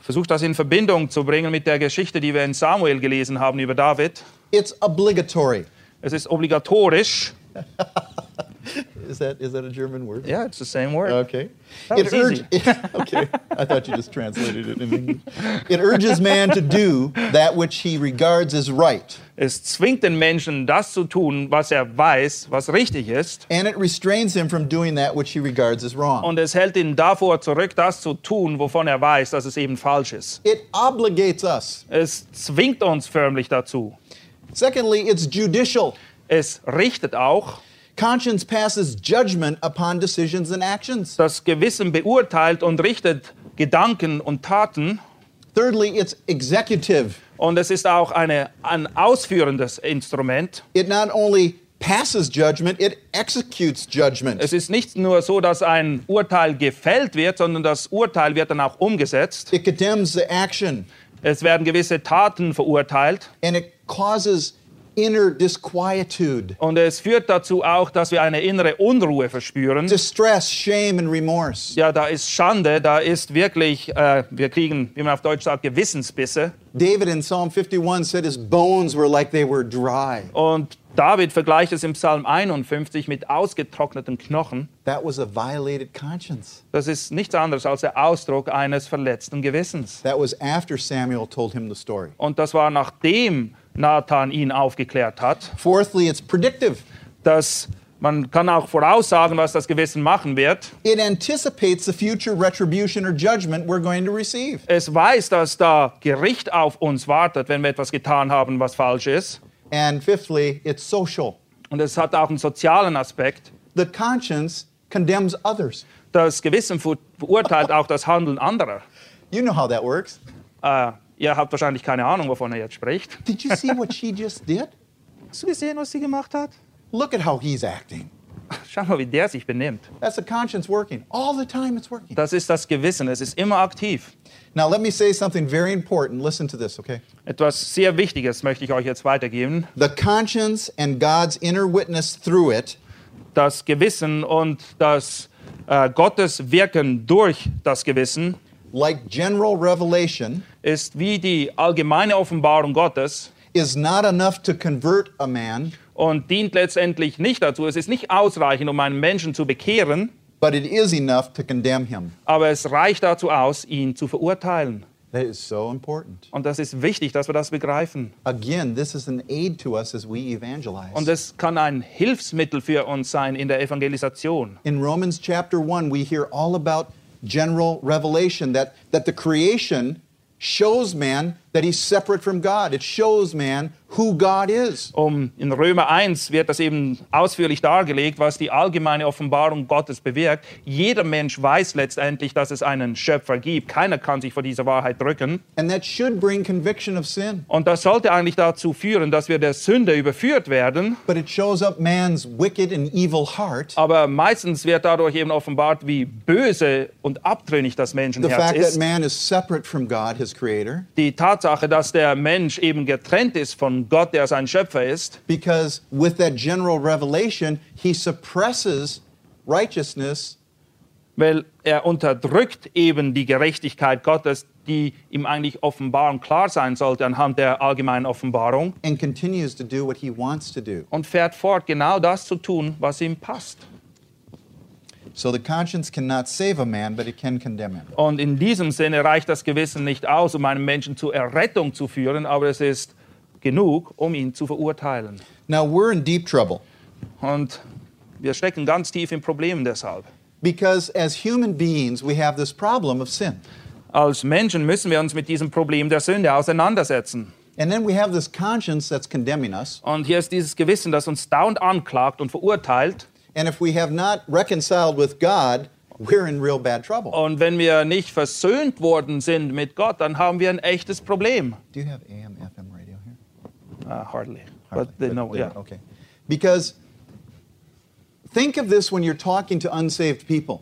Versucht das in Verbindung zu bringen mit der Geschichte, die wir in Samuel gelesen haben über David. It's obligatory. Es ist obligatorisch. <laughs> <laughs> Is that is that a German word? Yeah, it's the same word. Okay. That was urge- <laughs> okay. I thought you just translated it in English. It urges man to do that which he regards as right, Es zwingt den Menschen, das zu tun, was er weiß, was richtig ist. and it restrains him from doing that which he regards as wrong. Und es hält ihn davor zurück, das zu tun, wovon er weiß, dass es eben falsch ist. It obligates us. Es zwingt uns förmlich dazu. Secondly, it's judicial. Es richtet auch. Conscience passes judgment upon decisions and actions. Das Gewissen beurteilt und richtet Gedanken und Taten. Thirdly, it's executive. Und es ist auch eine, ein ausführendes Instrument. It not only passes judgment, it executes judgment. Es ist nicht nur so, dass ein Urteil gefällt wird, sondern das Urteil wird dann auch umgesetzt. It condemns the action, Es werden gewisse Taten verurteilt. and it causes inner disquietude, Und es führt dazu auch, dass wir eine innere Unruhe verspüren. distress, shame, and remorse. Ja, da ist Schande, da ist wirklich, äh, wir kriegen, wie man auf Deutsch sagt, Gewissensbisse. David in Psalm 51 said his bones were like they were dry. Und David vergleicht es im Psalm 51 mit ausgetrockneten Knochen. That was a violated conscience. Das ist nichts anderes als der Ausdruck eines verletzten Gewissens. That was after Samuel told him the story. Und das war nachdem Nathan ihn aufgeklärt hat, Fourthly, it's predictive. dass man kann auch voraussagen, was das Gewissen machen wird. It anticipates the future retribution or judgment we're going to receive. Es weiß, dass da Gericht auf uns wartet, wenn wir etwas getan haben, was falsch ist. And fifthly, it's social. Und es hat auch einen sozialen Aspekt. The conscience condemns others. Das Gewissen ver- verurteilt auch das Handeln anderer. You know how that works. Äh, ihr habt wahrscheinlich keine Ahnung, wovon er jetzt spricht. Did you see what she just did? <laughs> Hast du gesehen, was sie gemacht hat? Look at how he's acting. Schau mal, wie der sich benimmt. That's the conscience working. All the time it's working. Das ist das Gewissen, es ist immer aktiv. Now, let me say something very important. Listen to this, okay? Etwas sehr Wichtiges möchte ich euch jetzt weitergeben. The conscience and God's inner witness through it Das Gewissen und das äh, Gottes Wirken durch das Gewissen like general revelation, ist wie die allgemeine Offenbarung Gottes is not enough to convert a man, und dient letztendlich nicht dazu. Es ist nicht ausreichend, um einen Menschen zu bekehren, but it is enough to condemn him. aber es reicht dazu aus, ihn zu verurteilen. That is so important. Und das ist wichtig, dass wir das begreifen. Again, this is an aid to us as we evangelize. Und es kann ein Hilfsmittel für uns sein in der Evangelisation. In Romans chapter 1, we hear all about general revelation that, that the creation shows man that he's separate from God. It shows man who God is. Um, in Römer 1 wird das eben ausführlich dargelegt, was die allgemeine Offenbarung Gottes bewirkt. Jeder Mensch weiß letztendlich, dass es einen Schöpfer gibt. Keiner kann sich vor dieser Wahrheit drücken. And that should bring conviction of sin. Und das sollte eigentlich dazu führen, dass wir der Sünde überführt werden. But it shows up man's wicked and evil heart. Aber meistens wird dadurch eben offenbart, wie böse und abtrünnig das The Menschenherz fact that ist. man is separate from God, his creator, Die Tatsache, dass der Mensch eben getrennt ist von Gott, der sein Schöpfer ist. because with that general revelation, he suppresses righteousness weil er unterdrückt eben die Gerechtigkeit Gottes, die ihm eigentlich offenbar und klar sein sollte anhand der allgemeinen Offenbarung and continues to do what he wants to do. und fährt fort, genau das zu tun, was ihm passt. So the conscience cannot save a man, but it can condemn him. Und in diesem Sinne reicht das Gewissen nicht aus, um einen Menschen zur Errettung zu führen, aber es ist genug, um ihn zu verurteilen. Now we're in deep trouble Und wir stecken ganz tief in Problemen deshalb. because as human beings, we have this problem of sin. Als Menschen müssen wir uns mit diesem Problem der Sünde auseinandersetzen. And then we have this conscience that's condemning us. Und hier ist dieses Gewissen, das uns dauernd anklagt und verurteilt. And if we have not reconciled with God, we're in real bad trouble. Und wenn wir nicht versöhnt worden sind mit Gott, dann haben wir ein echtes Problem. Do you have AM, FM? Uh, hardly. Hardly, But they know, yeah. Okay. Because think of this when you're talking to unsaved people.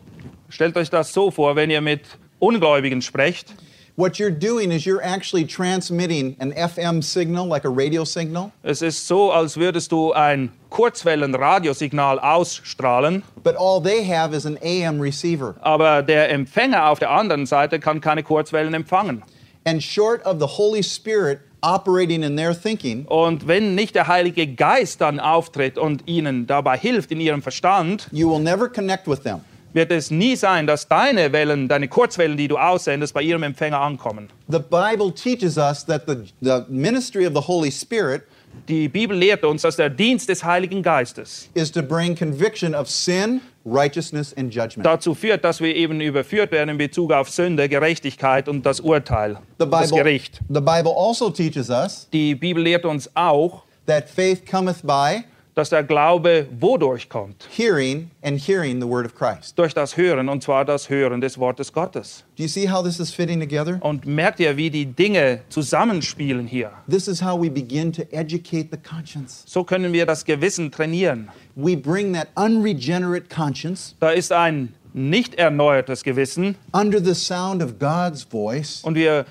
Stellt euch das so vor, wenn ihr mit Ungläubigen sprecht, What you're doing is you're actually transmitting an FM signal, like a radio signal, es ist so, als würdest du ein Kurzwellenradiosignal ausstrahlen, but all they have is an AM receiver. aber der Empfänger auf der anderen Seite kann keine Kurzwellen empfangen. And short of the Holy Spirit operating in their thinking, Und wenn nicht der Heilige Geist dann auftritt und ihnen dabei hilft in ihrem Verstand, you will never connect with them. wird es nie sein, dass deine Wellen, deine Kurzwellen, die du aussendest, bei ihrem Empfänger ankommen. The Bible teaches us that the, the ministry of the Holy Spirit Die Bibel lehrt uns, dass der Dienst des Heiligen Geistes is to bring conviction of sin, righteousness, and judgment. dazu führt, dass wir eben überführt werden in Bezug auf Sünde, Gerechtigkeit und das Urteil, The das Bible, Gericht. the Bible also teaches us Die Bibel lehrt uns auch, that faith cometh by dass der Glaube wodurch kommt? hearing and hearing the word of Christ. Durch das Hören, und zwar das Hören des Wortes Gottes. Do you see how this is fitting together? Und merkt ihr, wie die Dinge zusammenspielen hier? This is how we begin to educate the conscience. So können wir das Gewissen trainieren. We bring that unregenerate conscience Da ist ein nicht erneuertes Gewissen under the sound of God's voice, und wir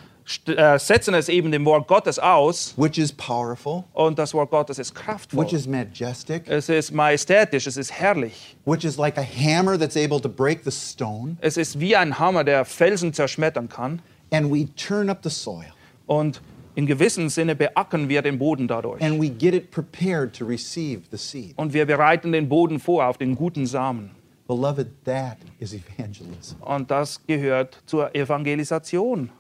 äh, setzen es eben dem Wort Gottes aus which is powerful, und das Wort Gottes ist kraftvoll. which is majestic, Es ist majestätisch, es ist herrlich. which is like a hammer that's able to break the stone. Es ist wie ein Hammer, der Felsen zerschmettern kann. And we turn up the soil Und in gewissem Sinne beackern wir den Boden dadurch. and we get it prepared to receive the seed. Und wir bereiten den Boden vor auf den guten Samen. Beloved, that is evangelism. Und das gehört zur Evangelisation.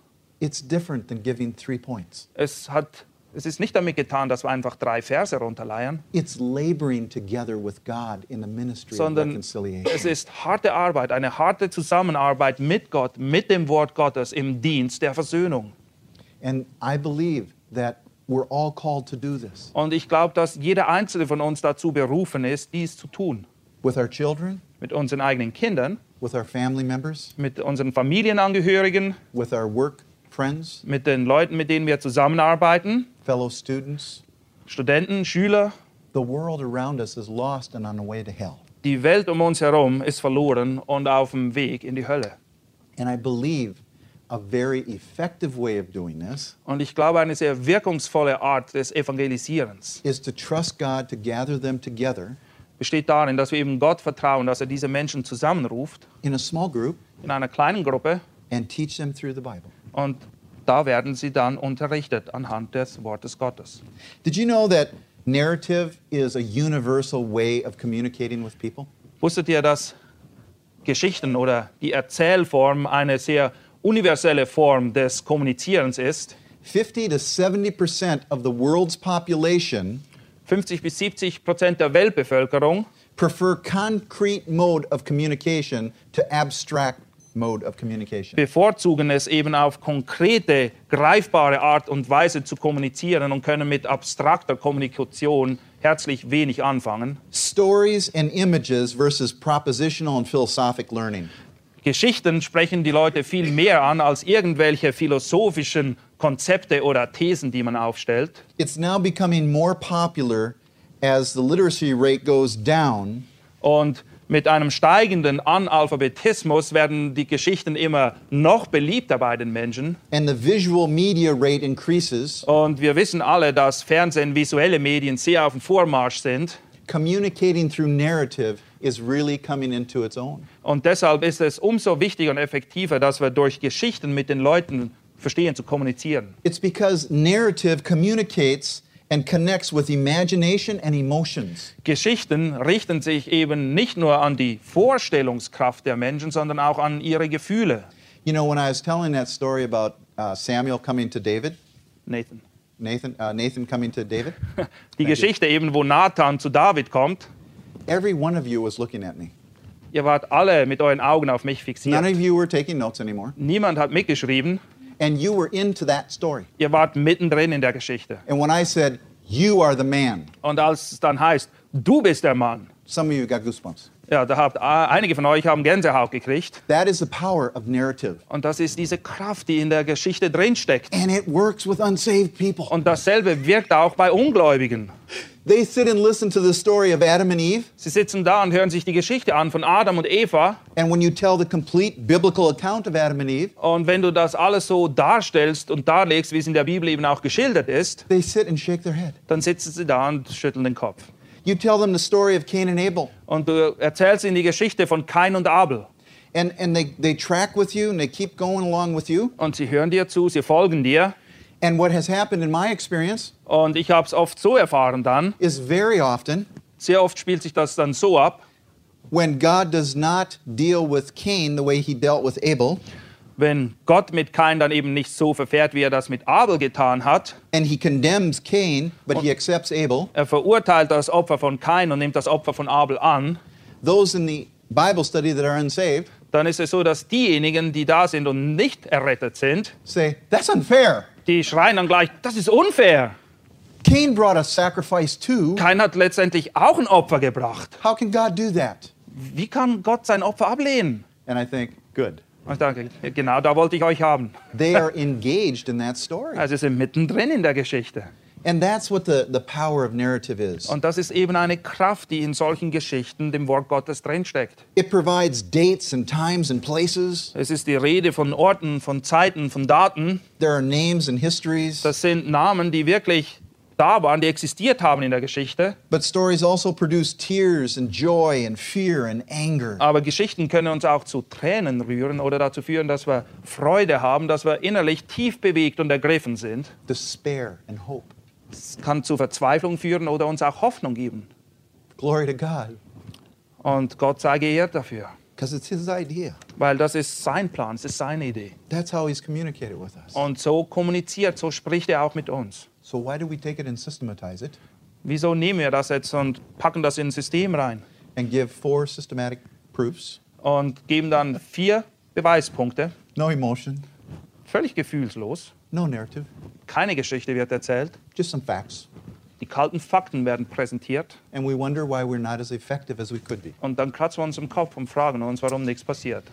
It's different than giving three points. Es, hat, es ist nicht damit getan, dass wir einfach drei Verse runterleiern, It's laboring together with God in the ministry of sondern reconciliation. es ist harte Arbeit, eine harte Zusammenarbeit mit Gott, mit dem Wort Gottes im Dienst der Versöhnung. And I believe that we're all called to do this Und ich glaube, dass jeder einzelne von uns dazu berufen ist, dies zu tun. with our children, Mit unseren eigenen Kindern, with our family members, mit unseren Familienangehörigen, with our work friends, mit den Leuten, mit denen wir zusammenarbeiten, fellow students. Studenten, Schüler. The world around us is lost and on the way to hell. Die Welt um uns herum ist verloren und auf dem Weg in die Hölle. And I believe a very effective way of doing this Und ich glaube, eine sehr wirkungsvolle Art des Evangelisierens is to trust God to gather them together besteht darin, dass wir eben Gott vertrauen, dass er diese Menschen zusammenruft in a small group in einer kleinen Gruppe and teach them through the Bible. Und da werden sie dann unterrichtet anhand des Wortes Gottes. Did you know that narrative is a universal way of communicating with people? Wusstet ihr, dass Geschichten oder die Erzählform eine sehr universelle Form des Kommunizierens ist. 50 to 70% of the world's population 50 bis 70 Prozent der Weltbevölkerung prefer concrete mode of communication to abstract. Bevorzugen es eben auf konkrete, greifbare Art und Weise zu kommunizieren und können mit abstrakter Kommunikation herzlich wenig anfangen. Stories and images versus propositional and philosophic learning. Geschichten sprechen die Leute viel mehr an als irgendwelche philosophischen Konzepte oder Thesen, die man aufstellt. It's now becoming more popular as the literacy rate goes down Und mit einem steigenden Analphabetismus werden die Geschichten immer noch beliebter bei den Menschen. and the visual media rate increases. Und wir wissen alle, dass Fernsehen, visuelle Medien sehr auf dem Vormarsch sind. Communicating through narrative is really coming into its own. Und deshalb ist es umso wichtiger und effektiver, dass wir durch Geschichten mit den Leuten verstehen zu kommunizieren. It's because narrative communicates and connects with imagination and emotions. Geschichten richten sich eben nicht nur an die Vorstellungskraft der Menschen, sondern auch an ihre Gefühle. You know, when I was telling that story about uh, Samuel coming to David, Nathan. Nathan, uh, Nathan coming to David, <laughs> Die you. Geschichte eben, wo Nathan zu David kommt. every one of you was looking at me. Ihr wart alle mit euren Augen auf mich None fixiert. of you were taking notes anymore. Niemand hat mitgeschrieben. And you were into that story. Ihr wart mittendrin in der Geschichte. And when I said, You are the man, Und als es dann heißt, du bist der Mann, some of you got goosebumps. ja, da habt einige von euch haben Gänsehaut gekriegt. That is the power of narrative. Und das ist diese Kraft, die in der Geschichte drinsteckt. And it works with unsaved people. Und dasselbe wirkt auch bei Ungläubigen. They sit and listen to the story of Adam and Eve. Sie sitzen da und hören sich die Geschichte an von Adam und Eva. And when you tell the complete biblical account of Adam and Eve, Und wenn du das alles so darstellst und darlegst, wie es in der Bibel eben auch geschildert ist, they sit and shake their head. dann sitzen sie da und schütteln den Kopf. You tell them the story of Cain and Abel, Und du erzählst ihnen die Geschichte von Kain und Abel. and, and they, they track with you and they keep going along with you. Und sie hören dir zu, sie folgen dir. And what has happened in my experience Und ich habe es oft so erfahren dann. is very often Sehr oft spielt sich das dann so ab, when God does not deal with Cain the way he dealt with Abel, wenn Gott mit Kain dann eben nicht so verfährt, wie er das mit Abel getan hat. and he condemns Cain, but he accepts Abel, Er verurteilt das Opfer von Kain und nimmt das Opfer von Abel an. those in the Bible study that are unsaved Dann ist es so, dass diejenigen, die da sind und nicht errettet sind, say, That's unfair. Die schreien dann gleich, das ist unfair. Cain brought a sacrifice too. Kain hat letztendlich auch ein Opfer gebracht. How can God do that? Wie kann Gott sein Opfer ablehnen? And I think, good. Ich danke, genau da wollte ich euch haben. They are engaged in that story. Also sie sind mittendrin in der Geschichte. And that's what the, the power of narrative is. Und das ist eben eine Kraft, die in solchen Geschichten dem Wort Gottes drinsteckt. It provides dates and times and places. Es ist die Rede von Orten, von Zeiten, von Daten. There are names and histories. Das sind Namen, die wirklich da waren, die existiert haben in der Geschichte. But stories also produce tears and joy and fear and anger. Aber Geschichten können uns auch zu Tränen rühren oder dazu führen, dass wir Freude haben, dass wir innerlich tief bewegt und ergriffen sind. despair and hope. Es kann zu Verzweiflung führen oder uns auch Hoffnung geben. Glory to God, Und Gott sei geehrt dafür, because it's His idea. weil das ist sein Plan, es ist seine Idee. That's how He's communicated with us. Und so kommuniziert, so spricht er auch mit uns. So why do we take it and systematize it Wieso nehmen wir das jetzt und packen das in ein System rein and give four systematic proofs? und geben dann vier Beweispunkte, No emotion, völlig gefühlslos. No narrative, Keine Geschichte wird erzählt. just some facts. Die kalten Fakten werden präsentiert And we wonder why we're not as effective as we could be. und dann kratzen wir uns im Kopf und fragen uns, warum nichts passiert.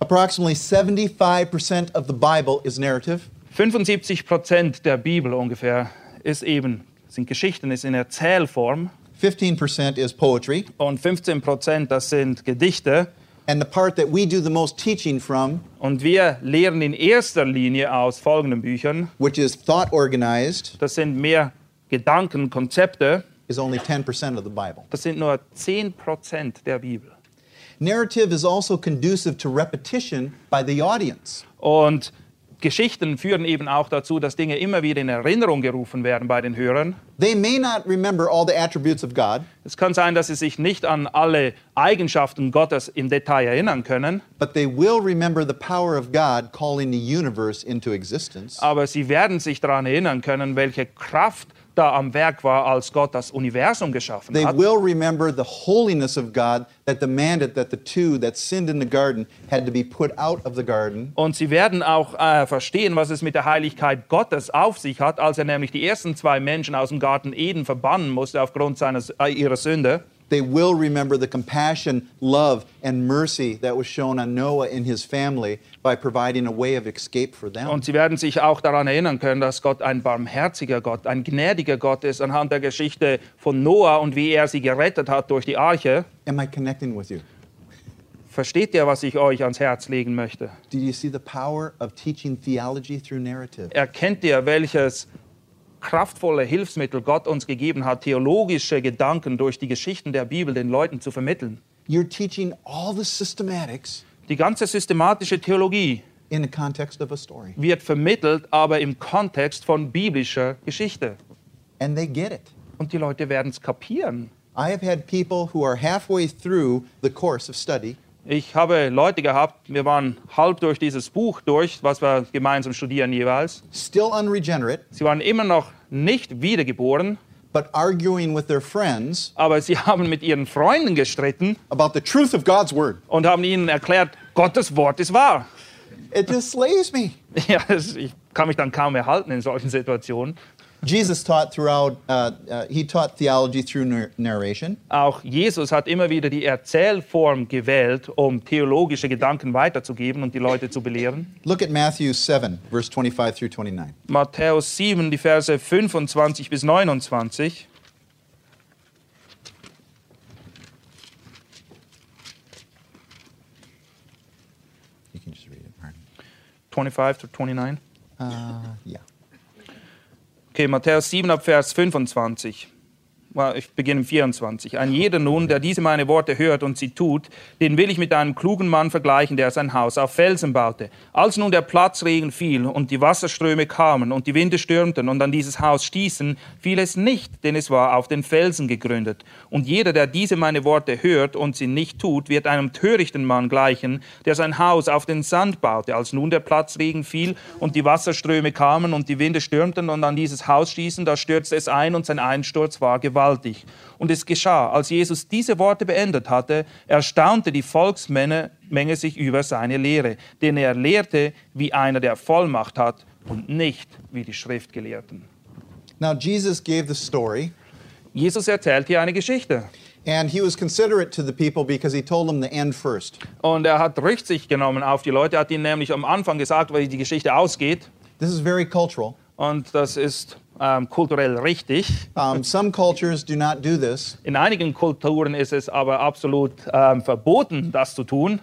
Approximately 75% of the Bible is narrative, 75 Prozent der Bibel ungefähr ist eben, sind Geschichten, ist in Erzählform 15% is poetry, und 15 Prozent, das sind Gedichte. And the part that we do the most teaching from, Und wir lehren in erster Linie aus folgenden Büchern. which is thought organized, Das sind mehr Gedanken, Konzepte. is only 10% of the Bible. Das sind nur 10 Prozent der Bibel. Narrative is also conducive to repetition by the audience. Und Geschichten führen eben auch dazu, dass Dinge immer wieder in Erinnerung gerufen werden bei den Hörern. They may not remember all the attributes of God, Es kann sein, dass sie sich nicht an alle Eigenschaften Gottes im Detail erinnern können, but they will remember the power of God calling the universe into existence. aber sie werden sich daran erinnern können, welche Kraft da am Werk war, als Gott das Universum geschaffen They hat. will remember the holiness of God that demanded that the two that sinned in the garden had to be put out of the garden. Und sie werden auch äh, verstehen, was es mit der Heiligkeit Gottes auf sich hat, als er nämlich die ersten zwei Menschen aus dem Garten Eden verbannen musste aufgrund seines, äh, ihrer Sünde. They will remember the compassion, love, and mercy that was shown on Noah and his family by providing a way of escape for them. Und sie werden sich auch daran erinnern können, dass Gott ein barmherziger Gott, ein gnädiger Gott ist, anhand der Geschichte von Noah und wie er sie gerettet hat durch die Arche. Am I connecting with you? Versteht ihr, was ich euch ans Herz legen möchte? Did you see the power of teaching theology through narrative? Erkennt ihr, welches kraftvolle Hilfsmittel Gott uns gegeben hat, theologische Gedanken durch die Geschichten der Bibel den Leuten zu vermitteln? You're teaching all the systematics Die ganze systematische Theologie in the context of a story, wird vermittelt, aber im Kontext von biblischer Geschichte. and they get it. Und die Leute werden es kapieren. I have had people who are halfway through the course of study Ich habe Leute gehabt, wir waren halb durch dieses Buch durch, was wir gemeinsam studieren jeweils. still unregenerate, Sie waren immer noch nicht wiedergeboren, but arguing with their friends aber sie haben mit ihren Freunden gestritten about the truth of God's word. und haben ihnen erklärt, Gottes Wort ist wahr. It just slays me. <laughs> Ja, ich kann mich dann kaum erhalten in solchen Situationen. Jesus taught throughout, uh, uh, he taught theology through narration. Auch Jesus hat immer wieder die Erzählform gewählt, um theologische Gedanken weiterzugeben und die Leute zu belehren. Look at Matthew 7, verse 25 through 29. Matthäus 7, die Verse 25 bis 29. You can just read it, Martin. 25 to 29. Uh, yeah. Okay, Matthäus 7 ab Vers 25. Ich beginne im 24. Ein jeder nun, der diese meine Worte hört und sie tut, den will ich mit einem klugen Mann vergleichen, der sein Haus auf Felsen baute. Als nun der Platzregen fiel und die Wasserströme kamen und die Winde stürmten und an dieses Haus stießen, fiel es nicht, denn es war auf den Felsen gegründet. Und jeder, der diese meine Worte hört und sie nicht tut, wird einem törichten Mann gleichen, der sein Haus auf den Sand baute. Als nun der Platzregen fiel und die Wasserströme kamen und die Winde stürmten und an dieses Haus stießen, da stürzte es ein und sein Einsturz war gewaltig. Und es geschah, als Jesus diese Worte beendet hatte, erstaunte die Volksmenge Menge sich über seine Lehre, denn er lehrte wie einer, der Vollmacht hat und nicht wie die Schriftgelehrten. Now, Jesus gave the story, Jesus erzählt hier eine Geschichte. and he was considerate to the people because he told them the end first. Und er hat Rücksicht genommen auf die Leute, er hat ihnen nämlich am Anfang gesagt, wie die Geschichte ausgeht. This is very cultural. Und das ist ähm, kulturell richtig. Um, some cultures do not do this. In einigen Kulturen ist es aber absolut ähm, verboten, das zu tun.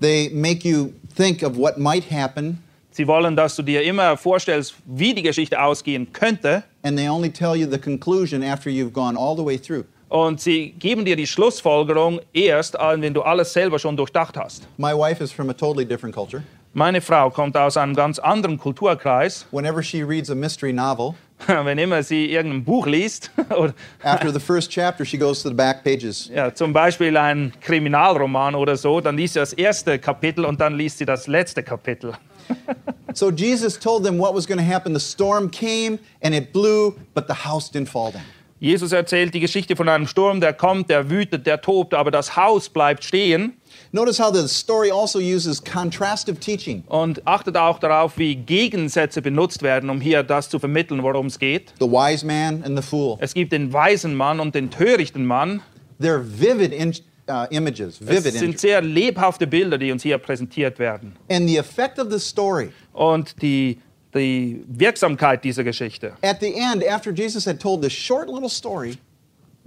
They make you think of what might happen, Sie wollen, dass du dir immer vorstellst, wie die Geschichte ausgehen könnte. and they only tell you the conclusion after you've gone all the way through. Und sie geben dir die Schlussfolgerung erst, wenn du alles selber schon durchdacht hast. My wife is from a totally different culture. Meine Frau kommt aus einem ganz anderen Kulturkreis. Whenever she reads a mystery novel, <laughs> Wenn immer sie irgendein Buch liest, <laughs> oder after the first chapter, she goes to the back pages. ja, zum Beispiel ein Kriminalroman oder so, dann liest sie das erste Kapitel und dann liest sie das letzte Kapitel. <laughs> So Jesus told them what was going to happen. The storm came and it blew, but the house didn't fall down. Jesus erzählt die Geschichte von einem Sturm, der kommt, der wütet, der tobt, aber das Haus bleibt stehen. Notice how the story also uses contrastive teaching. Und achtet auch darauf, wie Gegensätze benutzt werden, um hier das zu vermitteln, worum es geht. The wise man and the fool. Es gibt den weisen Mann und den törichten Mann. They're vivid in, uh, images, Es vivid sind images. sehr lebhafte Bilder, die uns hier präsentiert werden. And the effect of the story Und die, die Wirksamkeit dieser Geschichte. at the end, after Jesus had told this short little story,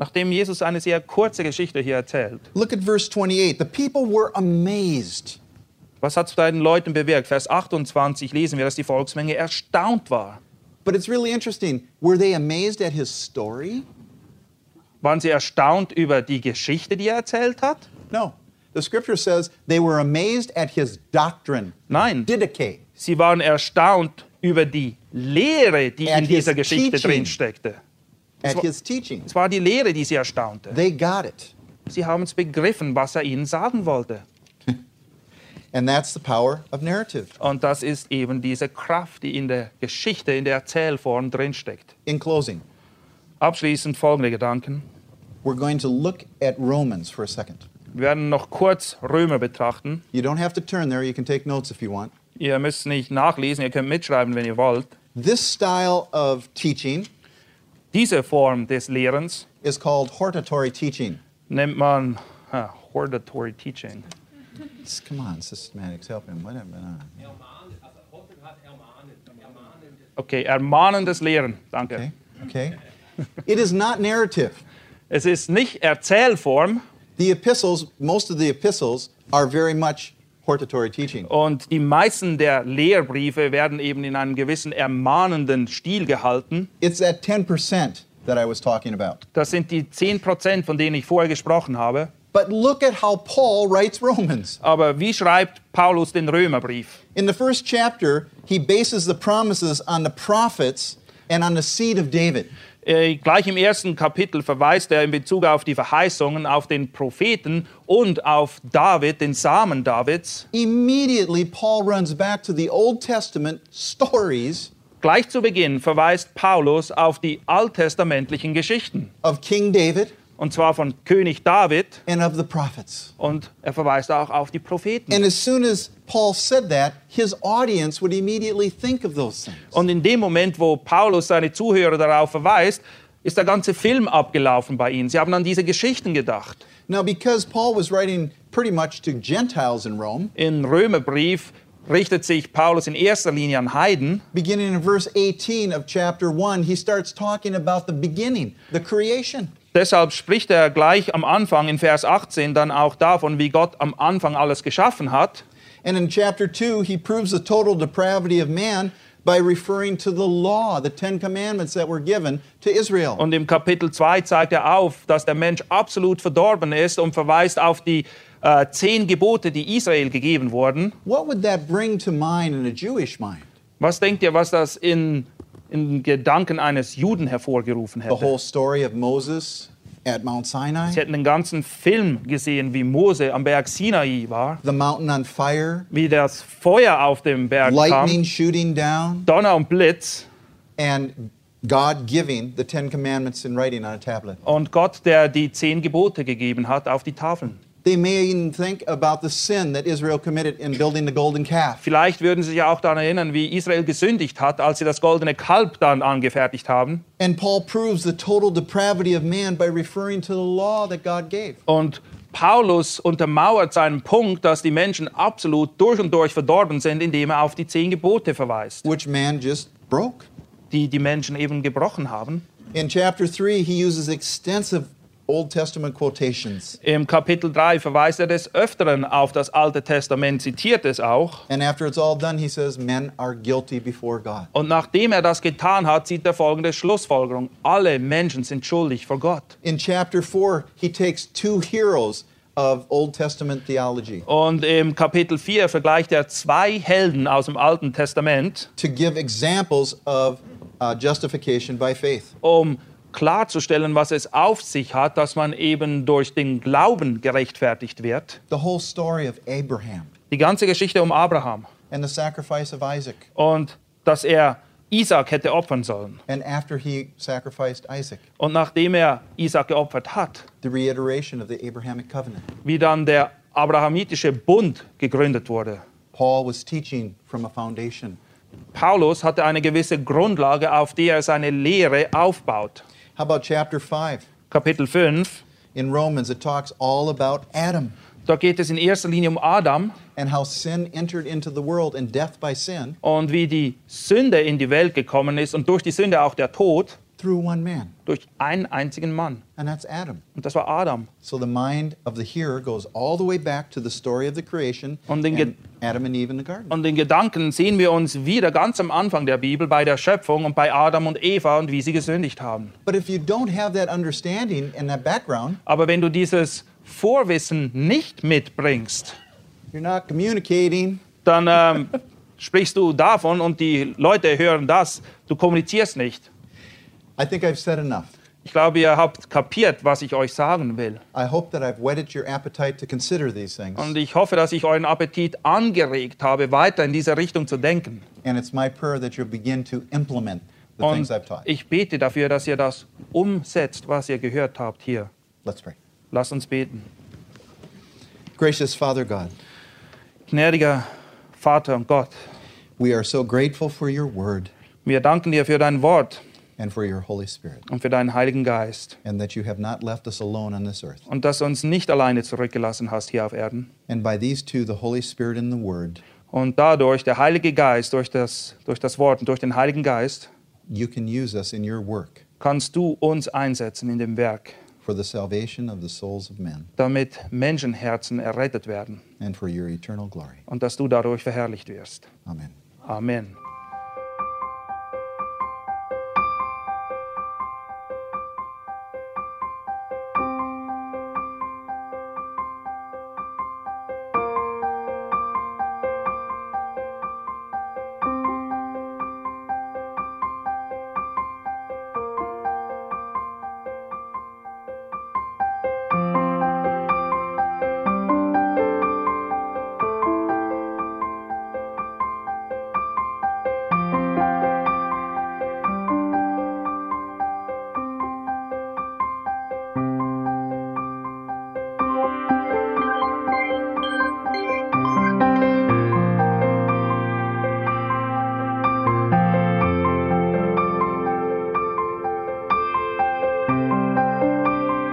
Nachdem Jesus eine sehr kurze Geschichte hier erzählt, look at verse 28. The people were amazed. was hat es bei den Leuten bewirkt? Vers 28 lesen wir, dass die Volksmenge erstaunt war. But it's really interesting. Were they amazed at his story? Waren sie erstaunt über die Geschichte, die er erzählt hat? No. The scripture says they were amazed at his doctrine. Nein. Didache. Sie waren erstaunt über die Lehre, die At in dieser Geschichte teaching. drin steckte. At his teaching. Es war die Lehre, die sie erstaunte. They got it. Sie haben es begriffen, was er ihnen sagen wollte. <laughs> And that's the power of narrative. Und das ist eben diese Kraft, die in der Geschichte, in der Erzählform drinsteckt. In closing, Abschließend folgende Gedanken. we're going to look at Romans for a second. Wir werden noch kurz Römer betrachten. You don't have to turn there, you can take notes if you want. Ihr müsst nicht nachlesen, ihr könnt mitschreiben, wenn ihr wollt. This style of teaching Diese Form des Lehrens is called hortatory teaching. nennt man ha, Hortatory Teaching. Come on, systematics, help him. Whatever. uh, Okay, ermahnendes Lehren. Danke. Okay, okay. it is not narrative. Es ist nicht Erzählform The epistles, most of the epistles, are very much. Und die meisten der Lehrbriefe werden eben in einem gewissen ermahnenden Stil gehalten. It's that 10% that I was talking about. Das sind die 10%, von denen ich vorher gesprochen habe. But look at how Paul writes Romans. Aber wie schreibt Paulus den Römerbrief? In the first chapter, he bases the promises on the prophets and on the seed of David. Äh, gleich im ersten Kapitel verweist er in Bezug auf die Verheißungen auf den Propheten und auf David, den Samen Davids. Immediately, Paul runs back to the Old Testament stories Gleich zu Beginn verweist Paulus auf die alttestamentlichen Geschichten. of King David Und zwar von König David und er verweist auch auf die Propheten. And as soon as Paul said that, his audience would immediately think of those things. Und in dem Moment, wo Paulus seine Zuhörer darauf verweist, ist der ganze Film abgelaufen bei ihnen. Sie haben an diese Geschichten gedacht. Now, because Paul was writing pretty much to Gentiles in Rome, Im Römerbrief richtet sich Paulus in erster Linie an Heiden. beginning in verse 18 of chapter 1, he starts talking about the beginning, the creation. Deshalb spricht er gleich am Anfang in Vers 18 dann auch davon, wie Gott am Anfang alles geschaffen hat. And in chapter 2, he proves the total depravity of man by referring to the law, the Ten Commandments that were given to Israel. Und im Kapitel 2 zeigt er auf, dass der Mensch absolut verdorben ist und verweist auf die äh, zehn Gebote, die Israel gegeben wurden. What would that bring to mind in a Jewish mind? Was denkt ihr, was das in, in Gedanken eines Juden hervorgerufen The hätte? whole story of Moses at Mount Sinai, Sie hätten den ganzen Film gesehen, wie Mose am Berg Sinai war, the mountain on fire, wie das Feuer auf dem Berg lightning kam, shooting down, Donner und Blitz and God giving the Ten Commandments in writing on a tablet. und Gott, der die zehn Gebote gegeben hat auf die Tafeln. They may even think about the sin that Israel committed in building the golden calf. Vielleicht würden Sie sich ja auch daran erinnern, wie Israel gesündigt hat, als sie das goldene Kalb dann angefertigt haben. And Paul proves the total depravity of man by referring to the law that God gave. Und Paulus untermauert seinen Punkt, dass die Menschen absolut durch und durch verdorben sind, indem er auf die zehn Gebote verweist, which man just broke. die die Menschen eben gebrochen haben. In chapter 3, he uses extensive Old Testament quotations. Im Kapitel 3 verweist er des Öfteren auf das Alte Testament, zitiert es auch. And after it's all done, he says, Men are guilty before God. Und nachdem er das getan hat, zieht er folgende Schlussfolgerung. Alle Menschen sind schuldig vor Gott. In chapter 4, he takes two heroes of Old Testament theology Und im Kapitel 4 vergleicht er zwei Helden aus dem Alten Testament, to give examples of uh, justification by faith. um klarzustellen, was es auf sich hat, dass man eben durch den Glauben gerechtfertigt wird. The whole story of Abraham Die ganze Geschichte um Abraham and the sacrifice of Isaac. und dass er Isaac hätte opfern sollen. And after he sacrificed Isaac, Und nachdem er Isaac geopfert hat, the reiteration of the Abrahamic covenant. wie dann der abrahamitische Bund gegründet wurde. Paul was teaching from a foundation. Paulus hatte eine gewisse Grundlage, auf die er seine Lehre aufbaut. How about chapter 5? Kapitel 5, In Romans, it talks all about Adam. Da geht es in erster Linie um Adam. And how sin entered into the world and death by sin. Und wie die Sünde in die Welt gekommen ist und durch die Sünde auch der Tod through one man, durch einen einzigen Mann. and that's Adam. Und das war Adam. So the mind of the hearer goes all the way back to the story of the creation Und den and Adam and Eve in the garden. Und den Gedanken sehen wir uns wieder ganz am Anfang der Bibel bei der Schöpfung und bei Adam und Eva und wie sie gesündigt haben. But if you don't have that understanding and that background, Aber wenn du dieses Vorwissen nicht mitbringst, you're not communicating. dann ähm, <laughs> sprichst du davon und die Leute hören das. Du kommunizierst nicht. I think I've said enough. Ich glaube, ihr habt kapiert, was ich euch sagen will. I hope that I've whetted your appetite to consider these things. Und ich hoffe, dass ich euren Appetit angeregt habe, weiter in diese Richtung zu denken. And it's my prayer that you'll begin to implement the things Und ich bete dafür, dass ihr das umsetzt, was ihr gehört habt hier. Let's pray. Lasst uns beten. Gracious Father God, Gnädiger Vater und Gott, we are so grateful for your word wir danken dir für dein Wort and for your Holy Spirit, und für deinen Heiligen Geist and that you have not left us alone on this earth. und dass du uns nicht alleine zurückgelassen hast hier auf Erden. And by these two, the Holy Spirit and the Word, Und dadurch, der Heilige Geist, durch das, durch das Wort und durch den Heiligen Geist, you can use us in your work kannst du uns einsetzen in dem Werk, for the salvation of the souls of men damit Menschenherzen errettet werden and for your eternal glory. und dass du dadurch verherrlicht wirst. Amen. Amen.